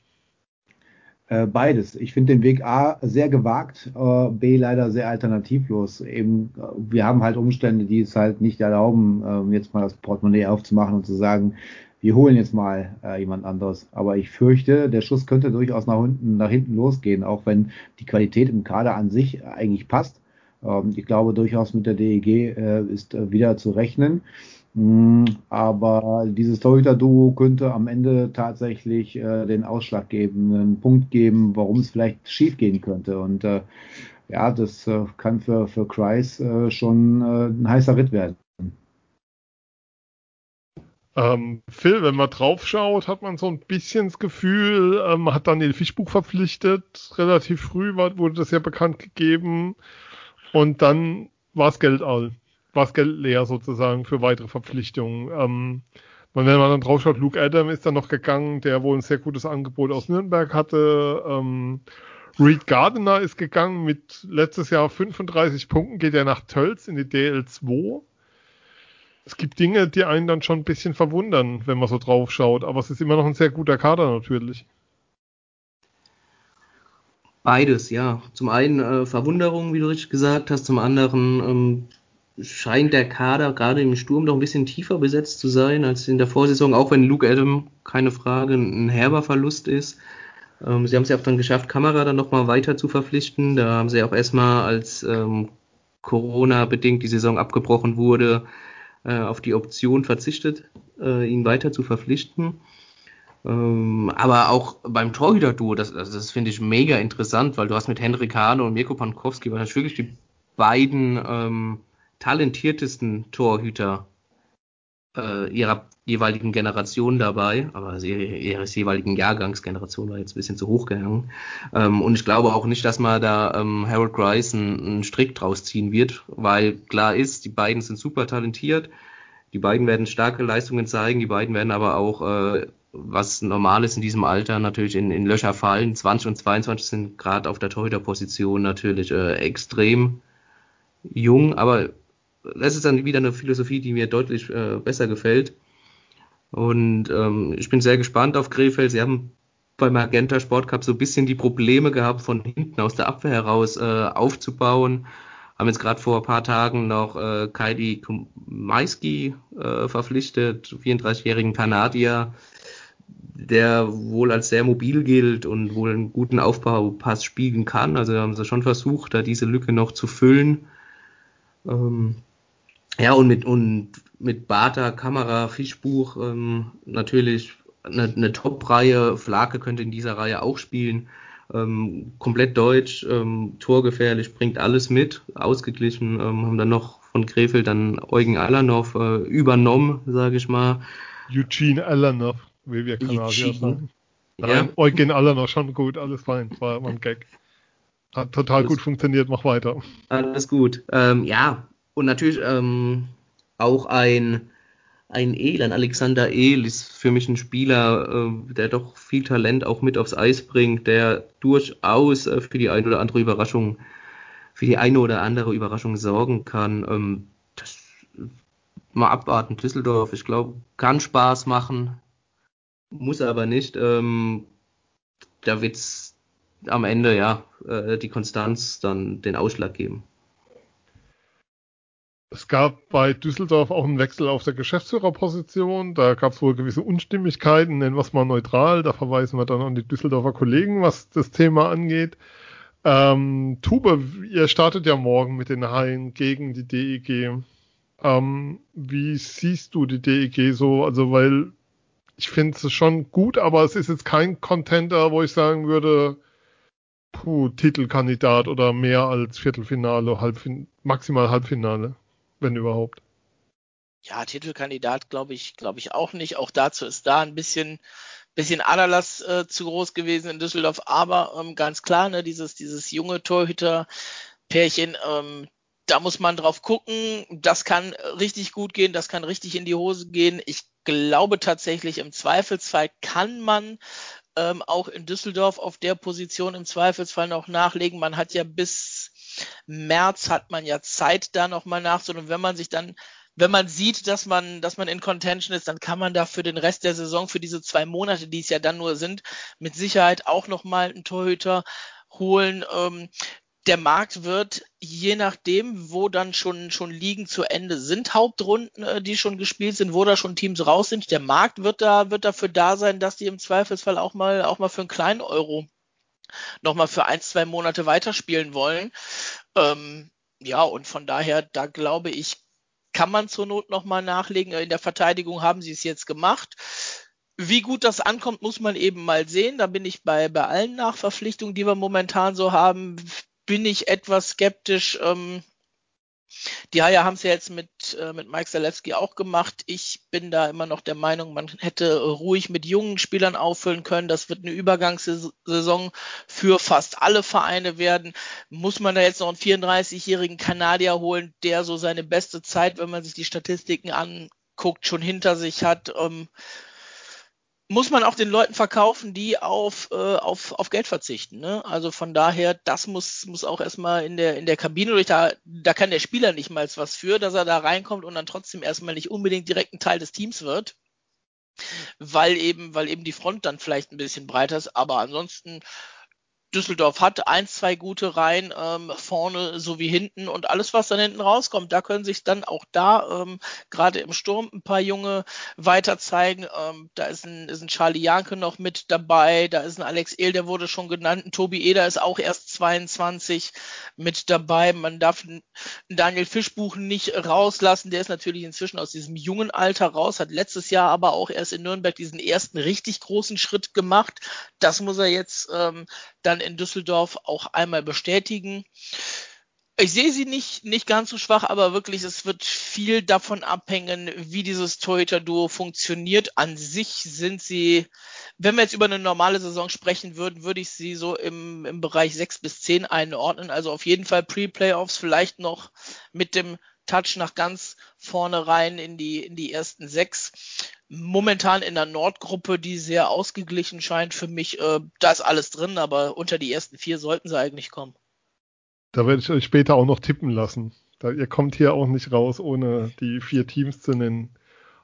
Äh, beides. Ich finde den Weg A sehr gewagt, äh, B leider sehr alternativlos. Eben, äh, wir haben halt Umstände, die es halt nicht erlauben, ähm, jetzt mal das Portemonnaie aufzumachen und zu sagen, wir holen jetzt mal jemand anderes. Aber ich fürchte, der Schuss könnte durchaus nach hinten, nach hinten losgehen, auch wenn die Qualität im Kader an sich eigentlich passt. Ähm, ich glaube durchaus mit der DEG ist wieder zu rechnen. Mm, aber dieses Torhüter-Duo könnte am Ende tatsächlich äh, den ausschlaggebenden Punkt geben, warum es vielleicht schief gehen könnte. Und äh, ja, das äh, kann für, für Kreis äh, schon äh, ein heißer Ritt werden. Ähm, Phil, wenn man drauf schaut, hat man so ein bisschen das Gefühl, ähm, man hat Daniel Fischbuch verpflichtet, relativ früh war, wurde das ja bekannt gegeben und dann war es Geld all war das Geld leer sozusagen für weitere Verpflichtungen. Ähm, wenn man dann drauf schaut, Luke Adam ist dann noch gegangen, der wohl ein sehr gutes Angebot aus Nürnberg hatte. Ähm, Reed Gardiner ist gegangen mit letztes Jahr 35 Punkten, geht er nach Tölz in die DL2. Es gibt Dinge, die einen dann schon ein bisschen verwundern, wenn man so drauf schaut, aber es ist immer noch ein sehr guter Kader natürlich. Beides, ja. Zum einen äh, Verwunderung, wie du richtig gesagt hast, zum anderen ähm, scheint der Kader gerade im Sturm doch ein bisschen tiefer besetzt zu sein als in der Vorsaison, auch wenn Luke Adam keine Frage ein herber Verlust ist. Ähm, sie haben es ja auch dann geschafft, Kamera dann nochmal weiter zu verpflichten. Da haben sie auch erstmal, als ähm, Corona-bedingt die Saison abgebrochen wurde, äh, auf die Option verzichtet, äh, ihn weiter zu verpflichten. Ähm, aber auch beim Torhüter-Duo, das, das, das finde ich mega interessant, weil du hast mit Henrik Hane und Mirko Pankowski wahrscheinlich wirklich die beiden ähm, talentiertesten Torhüter äh, ihrer jeweiligen Generation dabei, aber ihres jeweiligen Jahrgangsgeneration war jetzt ein bisschen zu hoch gehangen. Ähm, und ich glaube auch nicht, dass man da ähm, Harold Grice einen, einen Strick draus ziehen wird, weil klar ist, die beiden sind super talentiert, die beiden werden starke Leistungen zeigen, die beiden werden aber auch, äh, was normal ist in diesem Alter, natürlich in, in Löcher fallen. 20 und 22 sind gerade auf der Torhüterposition natürlich äh, extrem jung, aber das ist dann wieder eine Philosophie, die mir deutlich äh, besser gefällt. Und ähm, ich bin sehr gespannt auf Krefeld. Sie haben beim Magenta Sport Cup so ein bisschen die Probleme gehabt, von hinten aus der Abwehr heraus äh, aufzubauen. Haben jetzt gerade vor ein paar Tagen noch äh, Kaidi Kumaiski äh, verpflichtet, 34-jährigen Kanadier, der wohl als sehr mobil gilt und wohl einen guten Aufbaupass spielen kann. Also haben sie schon versucht, da diese Lücke noch zu füllen. Ähm, ja, und mit, und mit Bata, Kamera, Fischbuch ähm, natürlich eine, eine Top-Reihe. Flake könnte in dieser Reihe auch spielen. Ähm, komplett deutsch, ähm, torgefährlich, bringt alles mit, ausgeglichen. Ähm, haben dann noch von Krefeld dann Eugen Alanov äh, übernommen, sage ich mal. Eugene Alanov, wie wir Kanadier sagen. Nein, ja. Eugen Alanov schon gut, alles fein, war, ein Gag. Hat total alles, gut funktioniert, mach weiter. Alles gut. Ähm, ja, und natürlich ähm, auch ein, ein El, ein Alexander El ist für mich ein Spieler, äh, der doch viel Talent auch mit aufs Eis bringt, der durchaus äh, für die eine oder andere Überraschung, für die eine oder andere Überraschung sorgen kann. Ähm, das mal abwarten, Düsseldorf, ich glaube, kann Spaß machen, muss aber nicht. Ähm, da wird's am Ende ja äh, die Konstanz dann den Ausschlag geben. Es gab bei Düsseldorf auch einen Wechsel auf der Geschäftsführerposition. Da gab es wohl gewisse Unstimmigkeiten, nennen wir es mal neutral. Da verweisen wir dann an die Düsseldorfer Kollegen, was das Thema angeht. Ähm, Tube, ihr startet ja morgen mit den Haien gegen die DEG. Ähm, wie siehst du die DEG so? Also, weil ich finde es schon gut, aber es ist jetzt kein Contender, wo ich sagen würde, puh, Titelkandidat oder mehr als Viertelfinale, Halbfin maximal Halbfinale, wenn überhaupt. Ja, Titelkandidat glaube ich, glaube ich auch nicht. Auch dazu ist da ein bisschen, bisschen Aderlass äh, zu groß gewesen in Düsseldorf. Aber ähm, ganz klar, ne, dieses, dieses junge Torhüter-Pärchen, ähm, da muss man drauf gucken. Das kann richtig gut gehen, das kann richtig in die Hose gehen. Ich glaube tatsächlich, im Zweifelsfall kann man ähm, auch in Düsseldorf auf der Position im Zweifelsfall noch nachlegen. Man hat ja bis März hat man ja Zeit, da nochmal nachzuholen. Und wenn man sich dann, wenn man sieht, dass man, dass man in Contention ist, dann kann man da für den Rest der Saison, für diese zwei Monate, die es ja dann nur sind, mit Sicherheit auch nochmal einen Torhüter holen. Ähm, der Markt wird, je nachdem, wo dann schon, schon Ligen zu Ende sind, Hauptrunden, äh, die schon gespielt sind, wo da schon Teams raus sind, der Markt wird da, wird dafür da sein, dass die im Zweifelsfall auch mal, auch mal für einen kleinen Euro nochmal für ein, zwei Monate weiterspielen wollen. Ähm, ja, und von daher, da glaube ich, kann man zur Not nochmal nachlegen. In der Verteidigung haben sie es jetzt gemacht. Wie gut das ankommt, muss man eben mal sehen. Da bin ich bei, bei allen Nachverpflichtungen, die wir momentan so haben, bin ich etwas skeptisch. Ähm, die Haie haben es ja jetzt mit, äh, mit Mike Zalewski auch gemacht. Ich bin da immer noch der Meinung, man hätte ruhig mit jungen Spielern auffüllen können. Das wird eine Übergangssaison für fast alle Vereine werden. Muss man da jetzt noch einen 34-jährigen Kanadier holen, der so seine beste Zeit, wenn man sich die Statistiken anguckt, schon hinter sich hat? Ähm, muss man auch den Leuten verkaufen, die auf, äh, auf, auf Geld verzichten. Ne? Also von daher, das muss, muss auch erstmal in der, in der Kabine durch. Da, da kann der Spieler nicht mal was für, dass er da reinkommt und dann trotzdem erstmal nicht unbedingt direkt ein Teil des Teams wird. Weil eben, weil eben die Front dann vielleicht ein bisschen breiter ist. Aber ansonsten Düsseldorf hat ein, zwei gute Reihen ähm, vorne sowie hinten und alles, was dann hinten rauskommt, da können sich dann auch da ähm, gerade im Sturm ein paar Junge weiter zeigen. Ähm, da ist ein, ist ein Charlie Janke noch mit dabei, da ist ein Alex Ehl, der wurde schon genannt, ein Tobi Eder ist auch erst 22 mit dabei. Man darf Daniel Fischbuchen nicht rauslassen, der ist natürlich inzwischen aus diesem jungen Alter raus, hat letztes Jahr aber auch erst in Nürnberg diesen ersten richtig großen Schritt gemacht. Das muss er jetzt ähm, dann in Düsseldorf auch einmal bestätigen. Ich sehe sie nicht, nicht ganz so schwach, aber wirklich, es wird viel davon abhängen, wie dieses Torhüter-Duo funktioniert. An sich sind sie, wenn wir jetzt über eine normale Saison sprechen würden, würde ich sie so im, im Bereich 6 bis 10 einordnen. Also auf jeden Fall Pre-Playoffs, vielleicht noch mit dem Touch nach ganz vorne rein in die, in die ersten sechs momentan in der Nordgruppe, die sehr ausgeglichen scheint für mich. Äh, da ist alles drin, aber unter die ersten vier sollten sie eigentlich kommen. Da werde ich euch später auch noch tippen lassen. Da, ihr kommt hier auch nicht raus, ohne die vier Teams zu nennen.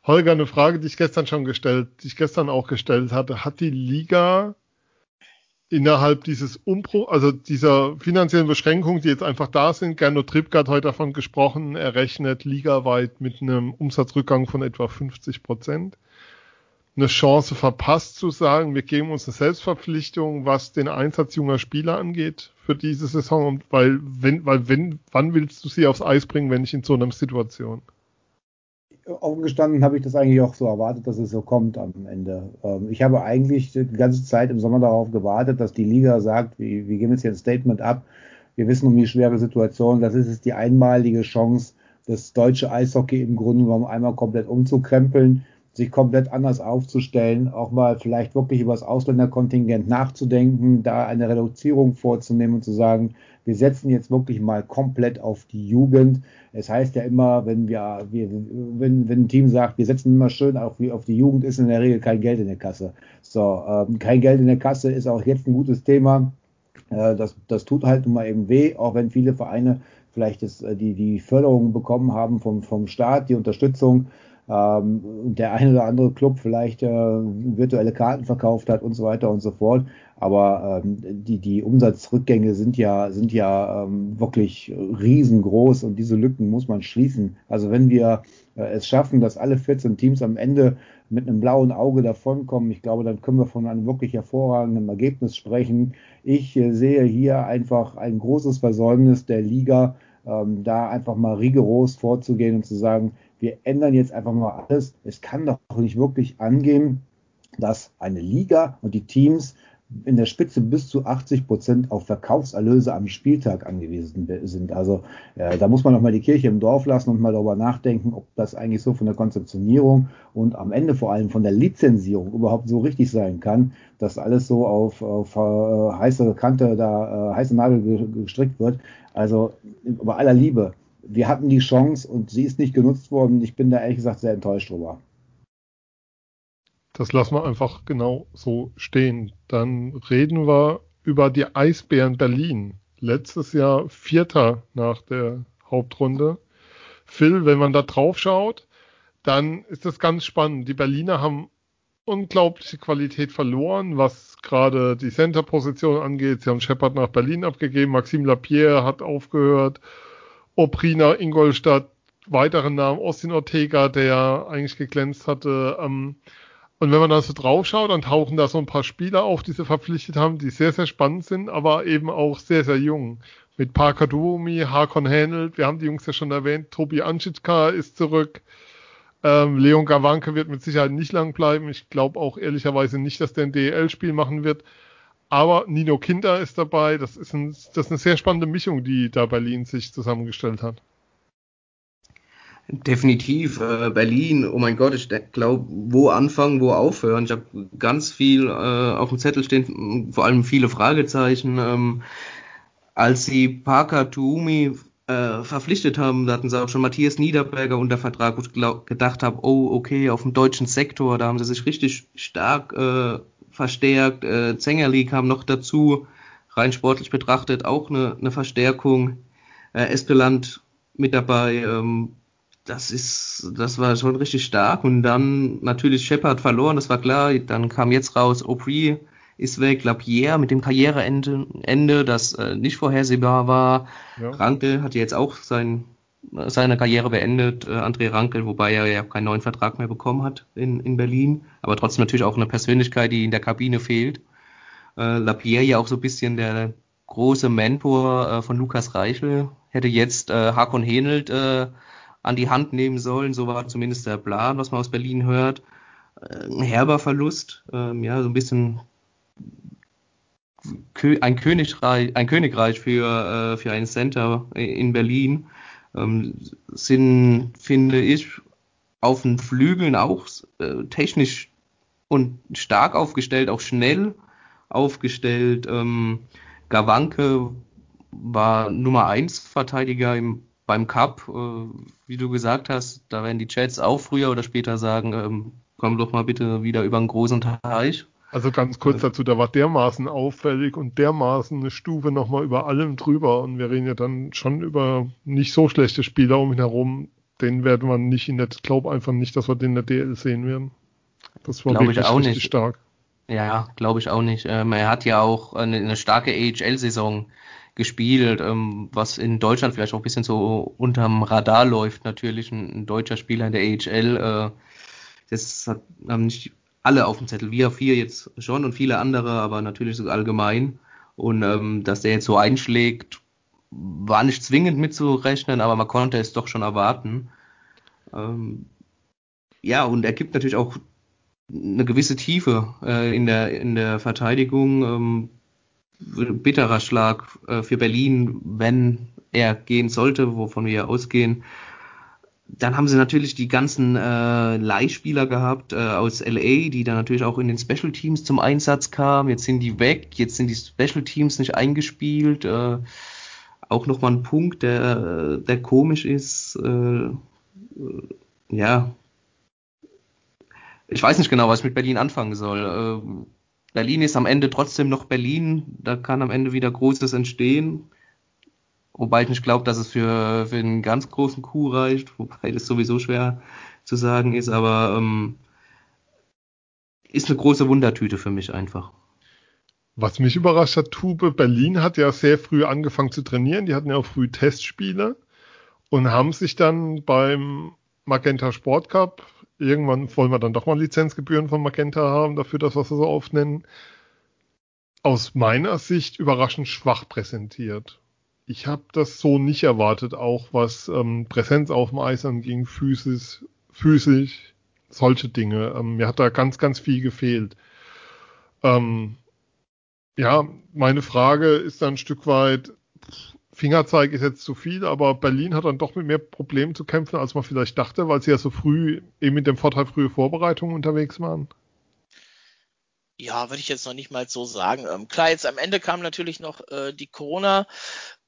Holger, eine Frage, die ich gestern schon gestellt, die ich gestern auch gestellt hatte. Hat die Liga innerhalb dieses Umbruch, also dieser finanziellen Beschränkungen, die jetzt einfach da sind, Gernot Trippke hat heute davon gesprochen, er rechnet ligaweit mit einem Umsatzrückgang von etwa 50 Prozent. Eine Chance verpasst zu sagen, wir geben uns eine Selbstverpflichtung, was den Einsatz junger Spieler angeht für diese Saison, weil wenn, weil wenn, wann willst du sie aufs Eis bringen, wenn nicht in so einer Situation? Offen gestanden habe ich das eigentlich auch so erwartet, dass es so kommt am Ende. Ähm, ich habe eigentlich die ganze Zeit im Sommer darauf gewartet, dass die Liga sagt, wir, wir geben jetzt hier ein Statement ab. Wir wissen um die schwere Situation. Das ist jetzt die einmalige Chance, das deutsche Eishockey im Grunde genommen einmal komplett umzukrempeln. sich komplett anders aufzustellen, auch mal vielleicht wirklich über das Ausländerkontingent nachzudenken, da eine Reduzierung vorzunehmen und zu sagen, wir setzen jetzt wirklich mal komplett auf die Jugend. Es heißt ja immer, wenn wir, wir wenn, wenn ein Team sagt, wir setzen immer schön auf, auf die Jugend, ist in der Regel kein Geld in der Kasse. So, ähm, kein Geld in der Kasse ist auch jetzt ein gutes Thema. Äh, das, das tut halt nun mal eben weh, auch wenn viele Vereine vielleicht das, äh, die, die Förderung bekommen haben vom, vom Staat, die Unterstützung ähm, der eine oder andere Club vielleicht äh, virtuelle Karten verkauft hat und so weiter und so fort. Aber ähm, die, die Umsatzrückgänge sind ja, sind ja ähm, wirklich riesengroß und diese Lücken muss man schließen. Also wenn wir äh, es schaffen, dass alle 14 Teams am Ende mit einem blauen Auge davonkommen, ich glaube, dann können wir von einem wirklich hervorragenden Ergebnis sprechen. Ich äh, sehe hier einfach ein großes Versäumnis der Liga, ähm, da einfach mal rigoros vorzugehen und zu sagen, wir ändern jetzt einfach mal alles. Es kann doch nicht wirklich angehen, dass eine Liga und die Teams in der Spitze bis zu 80 Prozent auf Verkaufserlöse am Spieltag angewiesen sind. Also äh, da muss man noch mal die Kirche im Dorf lassen und mal darüber nachdenken, ob das eigentlich so von der Konzeptionierung und am Ende vor allem von der Lizenzierung überhaupt so richtig sein kann, dass alles so auf, auf äh, heiße Kante da äh, heiße Nadel gestrickt wird. Also über aller Liebe, wir hatten die Chance und sie ist nicht genutzt worden. Ich bin da ehrlich gesagt sehr enttäuscht drüber. Das lassen wir einfach genau so stehen. Dann reden wir über die Eisbären Berlin. Letztes Jahr Vierter nach der Hauptrunde. Phil, wenn man da drauf schaut, dann ist das ganz spannend. Die Berliner haben unglaubliche Qualität verloren, was gerade die Center-Position angeht. Sie haben Shepard nach Berlin abgegeben, Maxime Lapierre hat aufgehört Oprina, Ingolstadt, weiteren Namen, Austin Ortega, der eigentlich geglänzt hatte. Ähm, und wenn man da so drauf schaut, dann tauchen da so ein paar Spieler auf, die sie verpflichtet haben, die sehr, sehr spannend sind, aber eben auch sehr, sehr jung. Mit Parker Duomi, Hakon Hänelt, wir haben die Jungs ja schon erwähnt, Tobi Anschitschka ist zurück. Ähm, Leon Gawanke wird mit Sicherheit nicht lang bleiben. Ich glaube auch ehrlicherweise nicht, dass der ein DEL-Spiel machen wird. Aber Nino Kinder ist dabei. Das ist, ein, das ist eine sehr spannende Mischung, die da Berlin sich zusammengestellt hat. Definitiv. Äh, Berlin, oh mein Gott, ich glaube, wo anfangen, wo aufhören. Ich habe ganz viel äh, auf dem Zettel stehen, vor allem viele Fragezeichen. Ähm, als sie Parker Tuumi äh, verpflichtet haben, da hatten sie auch schon Matthias Niederberger unter Vertrag, wo ich glaub, gedacht habe, oh, okay, auf dem deutschen Sektor, da haben sie sich richtig stark äh, verstärkt. Äh, Zengerli kam noch dazu, rein sportlich betrachtet auch eine, eine Verstärkung. Äh, Espeland mit dabei. Ähm, das ist, das war schon richtig stark. Und dann natürlich Shepard verloren, das war klar. Dann kam jetzt raus, Opry ist weg, Lapierre mit dem Karriereende, Ende, das äh, nicht vorhersehbar war. Ja. Ranke hat jetzt auch sein seine Karriere beendet, äh, André Rankel, wobei er ja keinen neuen Vertrag mehr bekommen hat in, in Berlin, aber trotzdem natürlich auch eine Persönlichkeit, die in der Kabine fehlt. Äh, Lapierre ja auch so ein bisschen der große Mentor äh, von Lukas Reichel, hätte jetzt äh, Hakon Henelt äh, an die Hand nehmen sollen, so war zumindest der Plan, was man aus Berlin hört. Äh, ein herber Verlust, ähm, ja, so ein bisschen ein Königreich, ein Königreich für, äh, für einen Center in Berlin ähm, sind, finde ich, auf den Flügeln auch äh, technisch und stark aufgestellt, auch schnell aufgestellt. Ähm, Gawanke war Nummer 1 Verteidiger im, beim Cup, äh, wie du gesagt hast. Da werden die Chats auch früher oder später sagen, ähm, komm doch mal bitte wieder über einen großen Teich. Also ganz kurz dazu, da war dermaßen auffällig und dermaßen eine Stufe nochmal über allem drüber. Und wir reden ja dann schon über nicht so schlechte Spieler um ihn herum. Den werden wir nicht in der, ich glaube einfach nicht, dass wir den in der DL sehen werden. Das war glaub wirklich richtig nicht. stark. Ja, glaube ich auch nicht. Ähm, er hat ja auch eine, eine starke AHL-Saison gespielt, ähm, was in Deutschland vielleicht auch ein bisschen so unterm Radar läuft. Natürlich ein, ein deutscher Spieler in der AHL. Äh, das hat, haben nicht alle auf dem Zettel. Wir vier jetzt schon und viele andere, aber natürlich so allgemein. Und ähm, dass der jetzt so einschlägt, war nicht zwingend mitzurechnen, aber man konnte es doch schon erwarten. Ähm, ja, und er gibt natürlich auch eine gewisse Tiefe äh, in, der, in der Verteidigung. Ähm, bitterer Schlag äh, für Berlin, wenn er gehen sollte, wovon wir ausgehen dann haben sie natürlich die ganzen äh, Leihspieler gehabt äh, aus LA, die dann natürlich auch in den Special Teams zum Einsatz kamen. Jetzt sind die weg, jetzt sind die Special Teams nicht eingespielt. Äh, auch nochmal ein Punkt, der, der komisch ist. Äh, ja. Ich weiß nicht genau, was ich mit Berlin anfangen soll. Äh, Berlin ist am Ende trotzdem noch Berlin. Da kann am Ende wieder Großes entstehen. Wobei ich nicht glaube, dass es für, für einen ganz großen Coup reicht, wobei das sowieso schwer zu sagen ist, aber ähm, ist eine große Wundertüte für mich einfach. Was mich überrascht hat, Tube Berlin hat ja sehr früh angefangen zu trainieren. Die hatten ja auch früh Testspiele und haben sich dann beim Magenta Sport Cup, irgendwann wollen wir dann doch mal Lizenzgebühren von Magenta haben dafür, dass wir so oft nennen, aus meiner Sicht überraschend schwach präsentiert ich habe das so nicht erwartet, auch was ähm, Präsenz auf dem Eis anging, physisch, physisch, solche Dinge. Ähm, mir hat da ganz, ganz viel gefehlt. Ähm, ja, meine Frage ist dann ein Stück weit, Fingerzeig ist jetzt zu viel, aber Berlin hat dann doch mit mehr Problemen zu kämpfen, als man vielleicht dachte, weil sie ja so früh eben mit dem Vorteil frühe Vorbereitungen unterwegs waren. Ja, würde ich jetzt noch nicht mal so sagen. Ähm, klar, jetzt am Ende kam natürlich noch äh, die Corona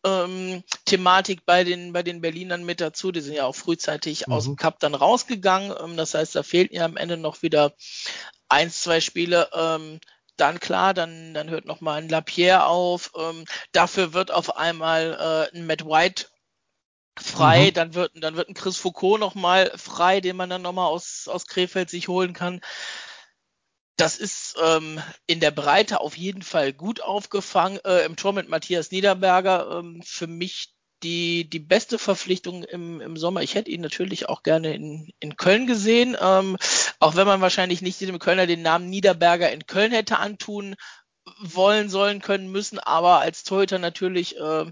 ähm, Thematik bei den, bei den Berlinern mit dazu. Die sind ja auch frühzeitig mhm. aus dem Cup dann rausgegangen. Ähm, das heißt, da fehlten ja am Ende noch wieder eins, zwei Spiele. Ähm, dann klar, dann, dann hört noch mal ein Lapierre auf. Ähm, dafür wird auf einmal äh, ein Matt White frei, mhm. dann wird dann wird ein Chris Foucault noch mal frei, den man dann noch mal aus aus Krefeld sich holen kann das ist ähm, in der Breite auf jeden Fall gut aufgefangen. Äh, Im Tor mit Matthias Niederberger ähm, für mich die, die beste Verpflichtung im, im Sommer. Ich hätte ihn natürlich auch gerne in, in Köln gesehen, ähm, auch wenn man wahrscheinlich nicht dem Kölner den Namen Niederberger in Köln hätte antun wollen, sollen, können, müssen, aber als Torhüter natürlich äh,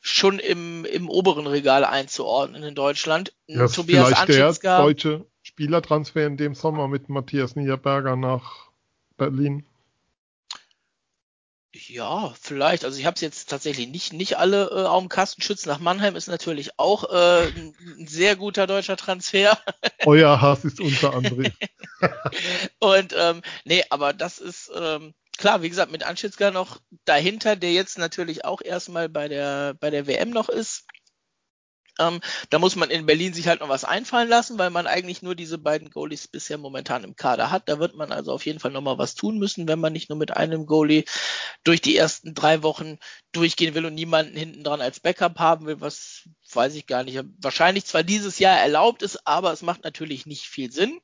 schon im, im oberen Regal einzuordnen in Deutschland. Ja, Tobias vielleicht der deutsche Spielertransfer in dem Sommer mit Matthias Niederberger nach Berlin? Ja, vielleicht. Also ich habe es jetzt tatsächlich nicht, nicht alle äh, auf dem Kasten. Schütz nach Mannheim ist natürlich auch äh, ein sehr guter deutscher Transfer. Euer Hass ist unter anderem. Und ähm, nee, aber das ist ähm, klar, wie gesagt, mit Anschitzka noch dahinter, der jetzt natürlich auch erstmal bei der bei der WM noch ist. Ähm, da muss man in Berlin sich halt noch was einfallen lassen, weil man eigentlich nur diese beiden Goalies bisher momentan im Kader hat. Da wird man also auf jeden Fall nochmal was tun müssen, wenn man nicht nur mit einem Goalie durch die ersten drei Wochen durchgehen will und niemanden hinten dran als Backup haben will, was weiß ich gar nicht. Wahrscheinlich zwar dieses Jahr erlaubt ist, aber es macht natürlich nicht viel Sinn.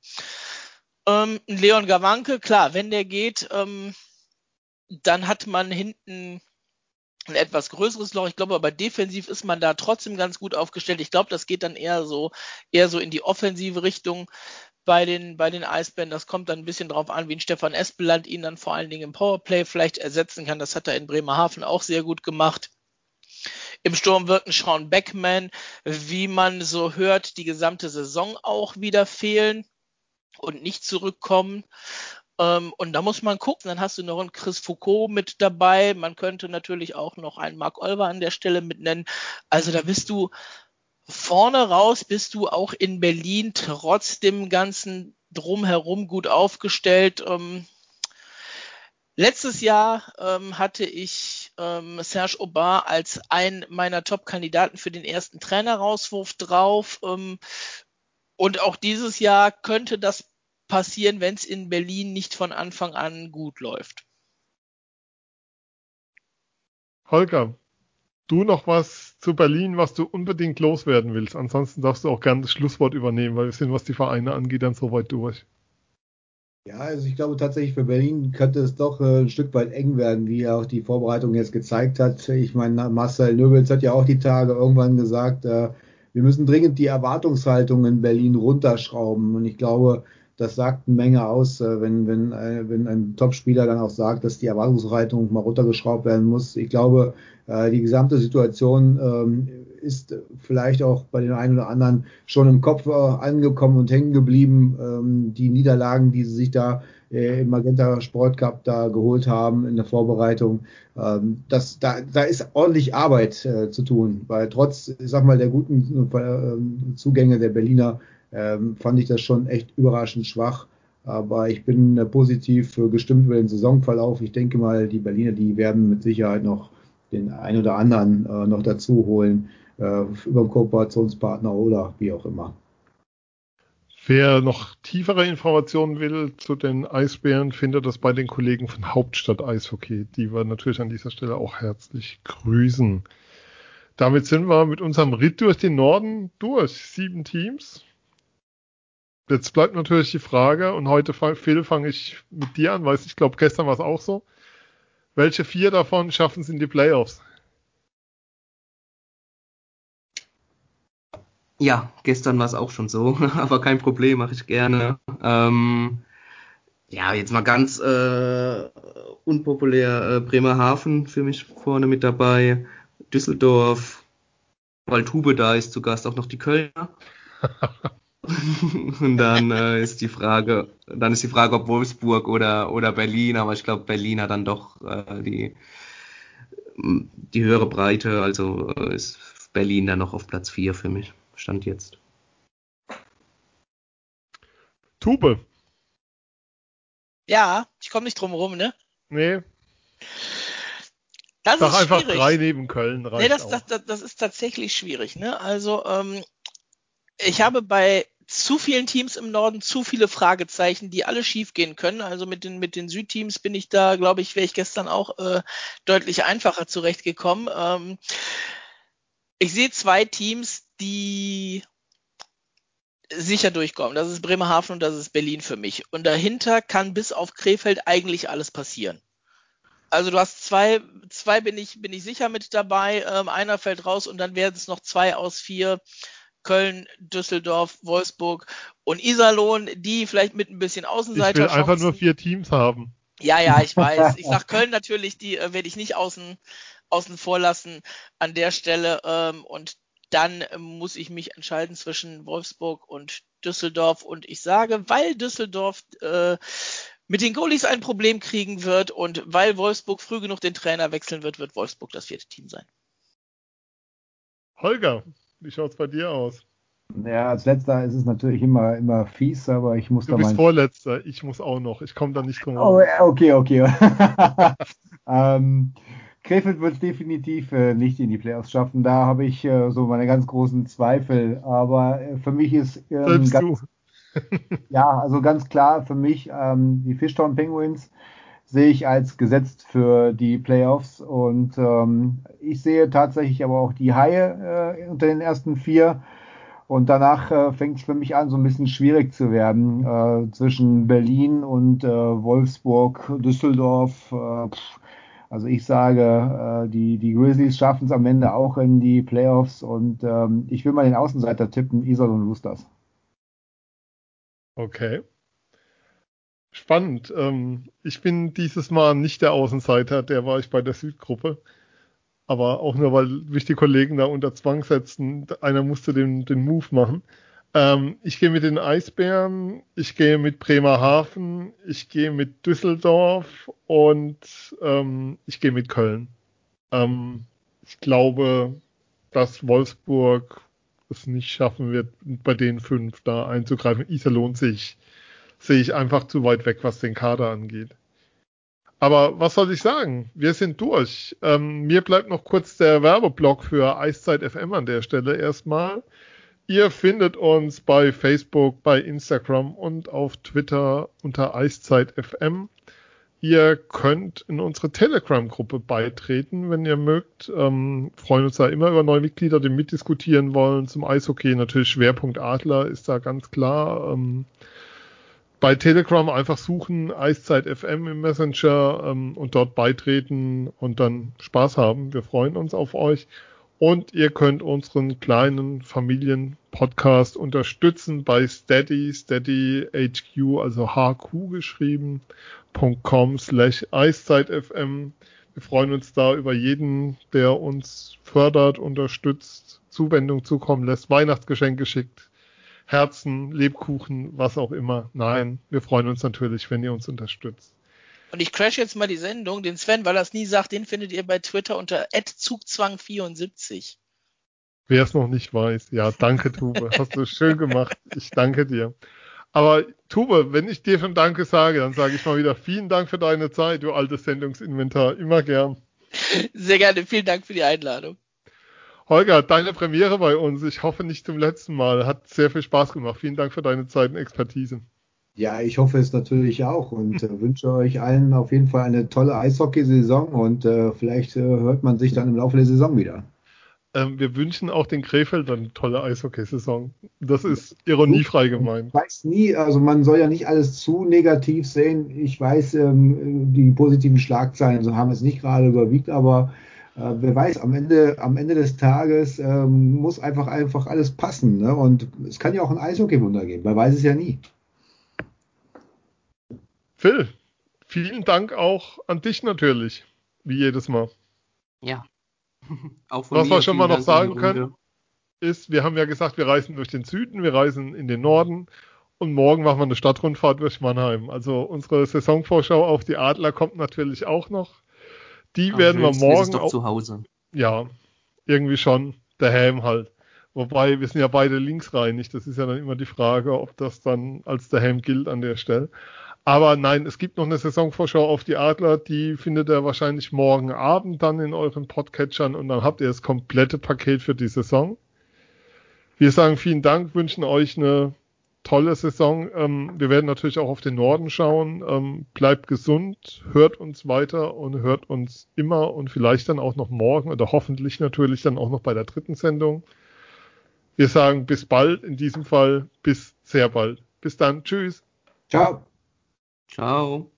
Ähm, Leon Gawanke, klar, wenn der geht, ähm, dann hat man hinten ein etwas größeres Loch. Ich glaube aber defensiv ist man da trotzdem ganz gut aufgestellt. Ich glaube, das geht dann eher so, eher so in die offensive Richtung bei den, bei den Eisbären. Das kommt dann ein bisschen drauf an, wie ein Stefan Espeland ihn dann vor allen Dingen im Powerplay vielleicht ersetzen kann. Das hat er in Bremerhaven auch sehr gut gemacht. Im Sturm wird ein Sean Beckman, wie man so hört, die gesamte Saison auch wieder fehlen und nicht zurückkommen. Ähm, und da muss man gucken, dann hast du noch einen Chris Foucault mit dabei. Man könnte natürlich auch noch einen Mark Olver an der Stelle mit nennen. Also da bist du vorne raus, bist du auch in Berlin trotz dem ganzen drumherum gut aufgestellt. Ähm, letztes Jahr ähm, hatte ich ähm, Serge Aubin als einen meiner Top-Kandidaten für den ersten Trainerauswurf drauf. Ähm, und auch dieses Jahr könnte das passieren, wenn es in Berlin nicht von Anfang an gut läuft. Holger, du noch was zu Berlin, was du unbedingt loswerden willst. Ansonsten darfst du auch gerne das Schlusswort übernehmen, weil wir sind, was die Vereine angeht, dann soweit durch. Ja, also ich glaube tatsächlich für Berlin könnte es doch äh, ein Stück weit eng werden, wie auch die Vorbereitung jetzt gezeigt hat. Ich meine, Marcel Nöbels hat ja auch die Tage irgendwann gesagt, äh, wir müssen dringend die Erwartungshaltung in Berlin runterschrauben. Und ich glaube, das sagt eine Menge aus, äh, wenn, wenn, äh, wenn ein Topspieler dann auch sagt, dass die Erwartungshaltung mal runtergeschraubt werden muss. Ich glaube, äh, die gesamte Situation ähm, ist vielleicht auch bei den einen oder anderen schon im Kopf angekommen und hängen geblieben. Ähm, die Niederlagen, die sie sich da im Magenta Sport Cup da geholt haben in der Vorbereitung. Ähm, das, da, da ist ordentlich Arbeit zu tun, weil trotz, ich sag mal, der guten Zugänge der Berliner ähm, fand ich das schon echt überraschend schwach. Aber ich bin äh, positiv gestimmt über den Saisonverlauf. Ich denke mal, die Berliner, die werden mit Sicherheit noch den ein oder anderen äh, noch dazu holen, äh, über Kooperationspartner oder wie auch immer. Wer noch tiefere Informationen will zu den Eisbären, findet das bei den Kollegen von Hauptstadt Eishockey, die wir natürlich an dieser Stelle auch herzlich grüßen. Damit sind wir mit unserem Ritt durch den Norden durch. Sieben Teams. Jetzt bleibt natürlich die Frage, und heute, Phil, fange ich mit dir an, weil ich glaube, gestern war es auch so. Welche vier davon schaffen es in die Playoffs? Ja, gestern war es auch schon so, aber kein Problem, mache ich gerne. Ähm, ja, jetzt mal ganz äh, unpopulär äh, Bremerhaven für mich vorne mit dabei, Düsseldorf, Waldhube da ist zu Gast auch noch die Kölner. Und dann äh, ist die Frage, dann ist die Frage, ob Wolfsburg oder, oder Berlin, aber ich glaube, Berlin hat dann doch äh, die, die höhere Breite, also äh, ist Berlin dann noch auf Platz 4 für mich. Stand jetzt. Tube. Ja, ich komme nicht drum rum, ne? Nee. Das Sag ist einfach schwierig. drei neben Köln. Nee, das, das, das, das ist tatsächlich schwierig, ne? Also, ähm, ich habe bei zu vielen Teams im Norden zu viele Fragezeichen, die alle schief gehen können. Also mit den, mit den Südteams bin ich da, glaube ich, wäre ich gestern auch äh, deutlich einfacher zurechtgekommen. Ähm, ich sehe zwei Teams, die sicher durchkommen. Das ist Bremerhaven und das ist Berlin für mich. Und dahinter kann bis auf Krefeld eigentlich alles passieren. Also du hast zwei, zwei bin ich, bin ich sicher mit dabei. Ähm, einer fällt raus und dann werden es noch zwei aus vier. Köln, Düsseldorf, Wolfsburg und Iserlohn, die vielleicht mit ein bisschen Außenseiter. Ich will einfach nur vier Teams haben. Ja, ja, ich weiß. Ich sag Köln natürlich, die äh, werde ich nicht außen, außen vor lassen an der Stelle. Ähm, und dann äh, muss ich mich entscheiden zwischen Wolfsburg und Düsseldorf. Und ich sage, weil Düsseldorf äh, mit den Goalies ein Problem kriegen wird und weil Wolfsburg früh genug den Trainer wechseln wird, wird Wolfsburg das vierte Team sein. Holger, wie schaut's bei dir aus? Ja, als letzter ist es natürlich immer, immer fies, aber ich muss du da bist mein... vorletzter, ich muss auch noch, ich komme da nicht drum Oh, okay, okay. ähm, Krefeld wird es definitiv äh, nicht in die Playoffs schaffen. Da habe ich äh, so meine ganz großen Zweifel. Aber äh, für mich ist ähm, ganz, ja, also ganz klar für mich ähm, die Fishtown Penguins sehe ich als gesetzt für die Playoffs und ähm, ich sehe tatsächlich aber auch die Haie äh, unter den ersten vier. Und danach äh, fängt es für mich an, so ein bisschen schwierig zu werden äh, zwischen Berlin und äh, Wolfsburg, Düsseldorf. Äh, also ich sage, äh, die, die Grizzlies schaffen es am Ende auch in die Playoffs und ähm, ich will mal den Außenseiter tippen, Isol und Roosters. Okay. Spannend. Ähm, ich bin dieses Mal nicht der Außenseiter, der war ich bei der Südgruppe. Aber auch nur, weil mich die Kollegen da unter Zwang setzten. Einer musste den, den Move machen. Ähm, ich gehe mit den Eisbären, ich gehe mit Bremerhaven, ich gehe mit Düsseldorf und ähm, ich gehe mit Köln. Ähm, ich glaube, dass Wolfsburg es nicht schaffen wird, bei den fünf da einzugreifen. Iserlohn sehe ich, sehe ich einfach zu weit weg, was den Kader angeht. Aber was soll ich sagen? Wir sind durch. Ähm, mir bleibt noch kurz der Werbeblock für Eiszeit FM an der Stelle erstmal. Ihr findet uns bei Facebook, bei Instagram und auf Twitter unter Eiszeit FM. Ihr könnt in unsere Telegram-Gruppe beitreten, wenn ihr mögt. Ähm, freuen uns da immer über neue Mitglieder, die mitdiskutieren wollen. Zum Eishockey natürlich Schwerpunkt Adler ist da ganz klar. Ähm, bei Telegram einfach suchen Eiszeit FM im Messenger ähm, und dort beitreten und dann Spaß haben. Wir freuen uns auf euch. Und ihr könnt unseren kleinen Familien-Podcast unterstützen bei Steady, Steady HQ, also HQ geschrieben, .com slash EiszeitFM. Wir freuen uns da über jeden, der uns fördert, unterstützt, Zuwendung zukommen lässt, Weihnachtsgeschenke schickt. Herzen, Lebkuchen, was auch immer. Nein, wir freuen uns natürlich, wenn ihr uns unterstützt. Und ich crash jetzt mal die Sendung. Den Sven, weil er es nie sagt, den findet ihr bei Twitter unter @zugzwang74. Wer es noch nicht weiß, ja, danke Tube, hast du schön gemacht. Ich danke dir. Aber Tube, wenn ich dir schon Danke sage, dann sage ich mal wieder vielen Dank für deine Zeit, du altes Sendungsinventar. Immer gern. Sehr gerne. Vielen Dank für die Einladung. Holger, deine Premiere bei uns. Ich hoffe nicht zum letzten Mal. Hat sehr viel Spaß gemacht. Vielen Dank für deine Zeit und Expertise. Ja, ich hoffe es natürlich auch und äh, wünsche euch allen auf jeden Fall eine tolle Eishockeysaison und äh, vielleicht äh, hört man sich dann im Laufe der Saison wieder. Ähm, wir wünschen auch den Krefeldern eine tolle Eishockeysaison. Das ist ironiefrei gemeint. Ich weiß nie, also man soll ja nicht alles zu negativ sehen. Ich weiß, ähm, die positiven Schlagzeilen haben es nicht gerade überwiegt, aber äh, wer weiß, am Ende, am Ende des Tages ähm, muss einfach einfach alles passen. Ne? Und es kann ja auch ein Eishockey-Wunder geben. Man weiß es ja nie. Phil, vielen Dank auch an dich natürlich, wie jedes Mal. Ja, Was wir schon mal noch sagen können, ist, wir haben ja gesagt, wir reisen durch den Süden, wir reisen in den Norden und morgen machen wir eine Stadtrundfahrt durch Mannheim. Also unsere Saisonvorschau auf die Adler kommt natürlich auch noch. Die Am werden wir morgen auch zu Hause. Ja, irgendwie schon daheim halt. Wobei wir sind ja beide linksreinig. Das ist ja dann immer die Frage, ob das dann als daheim gilt an der Stelle. Aber nein, es gibt noch eine Saisonvorschau auf die Adler, die findet ihr wahrscheinlich morgen Abend dann in euren Podcatchern und dann habt ihr das komplette Paket für die Saison. Wir sagen vielen Dank, wünschen euch eine tolle Saison. Ähm, wir werden natürlich auch auf den Norden schauen. Ähm, bleibt gesund, hört uns weiter und hört uns immer und vielleicht dann auch noch morgen oder hoffentlich natürlich dann auch noch bei der dritten Sendung. Wir sagen bis bald, in diesem Fall bis sehr bald. Bis dann, tschüss. Ciao. Ciao.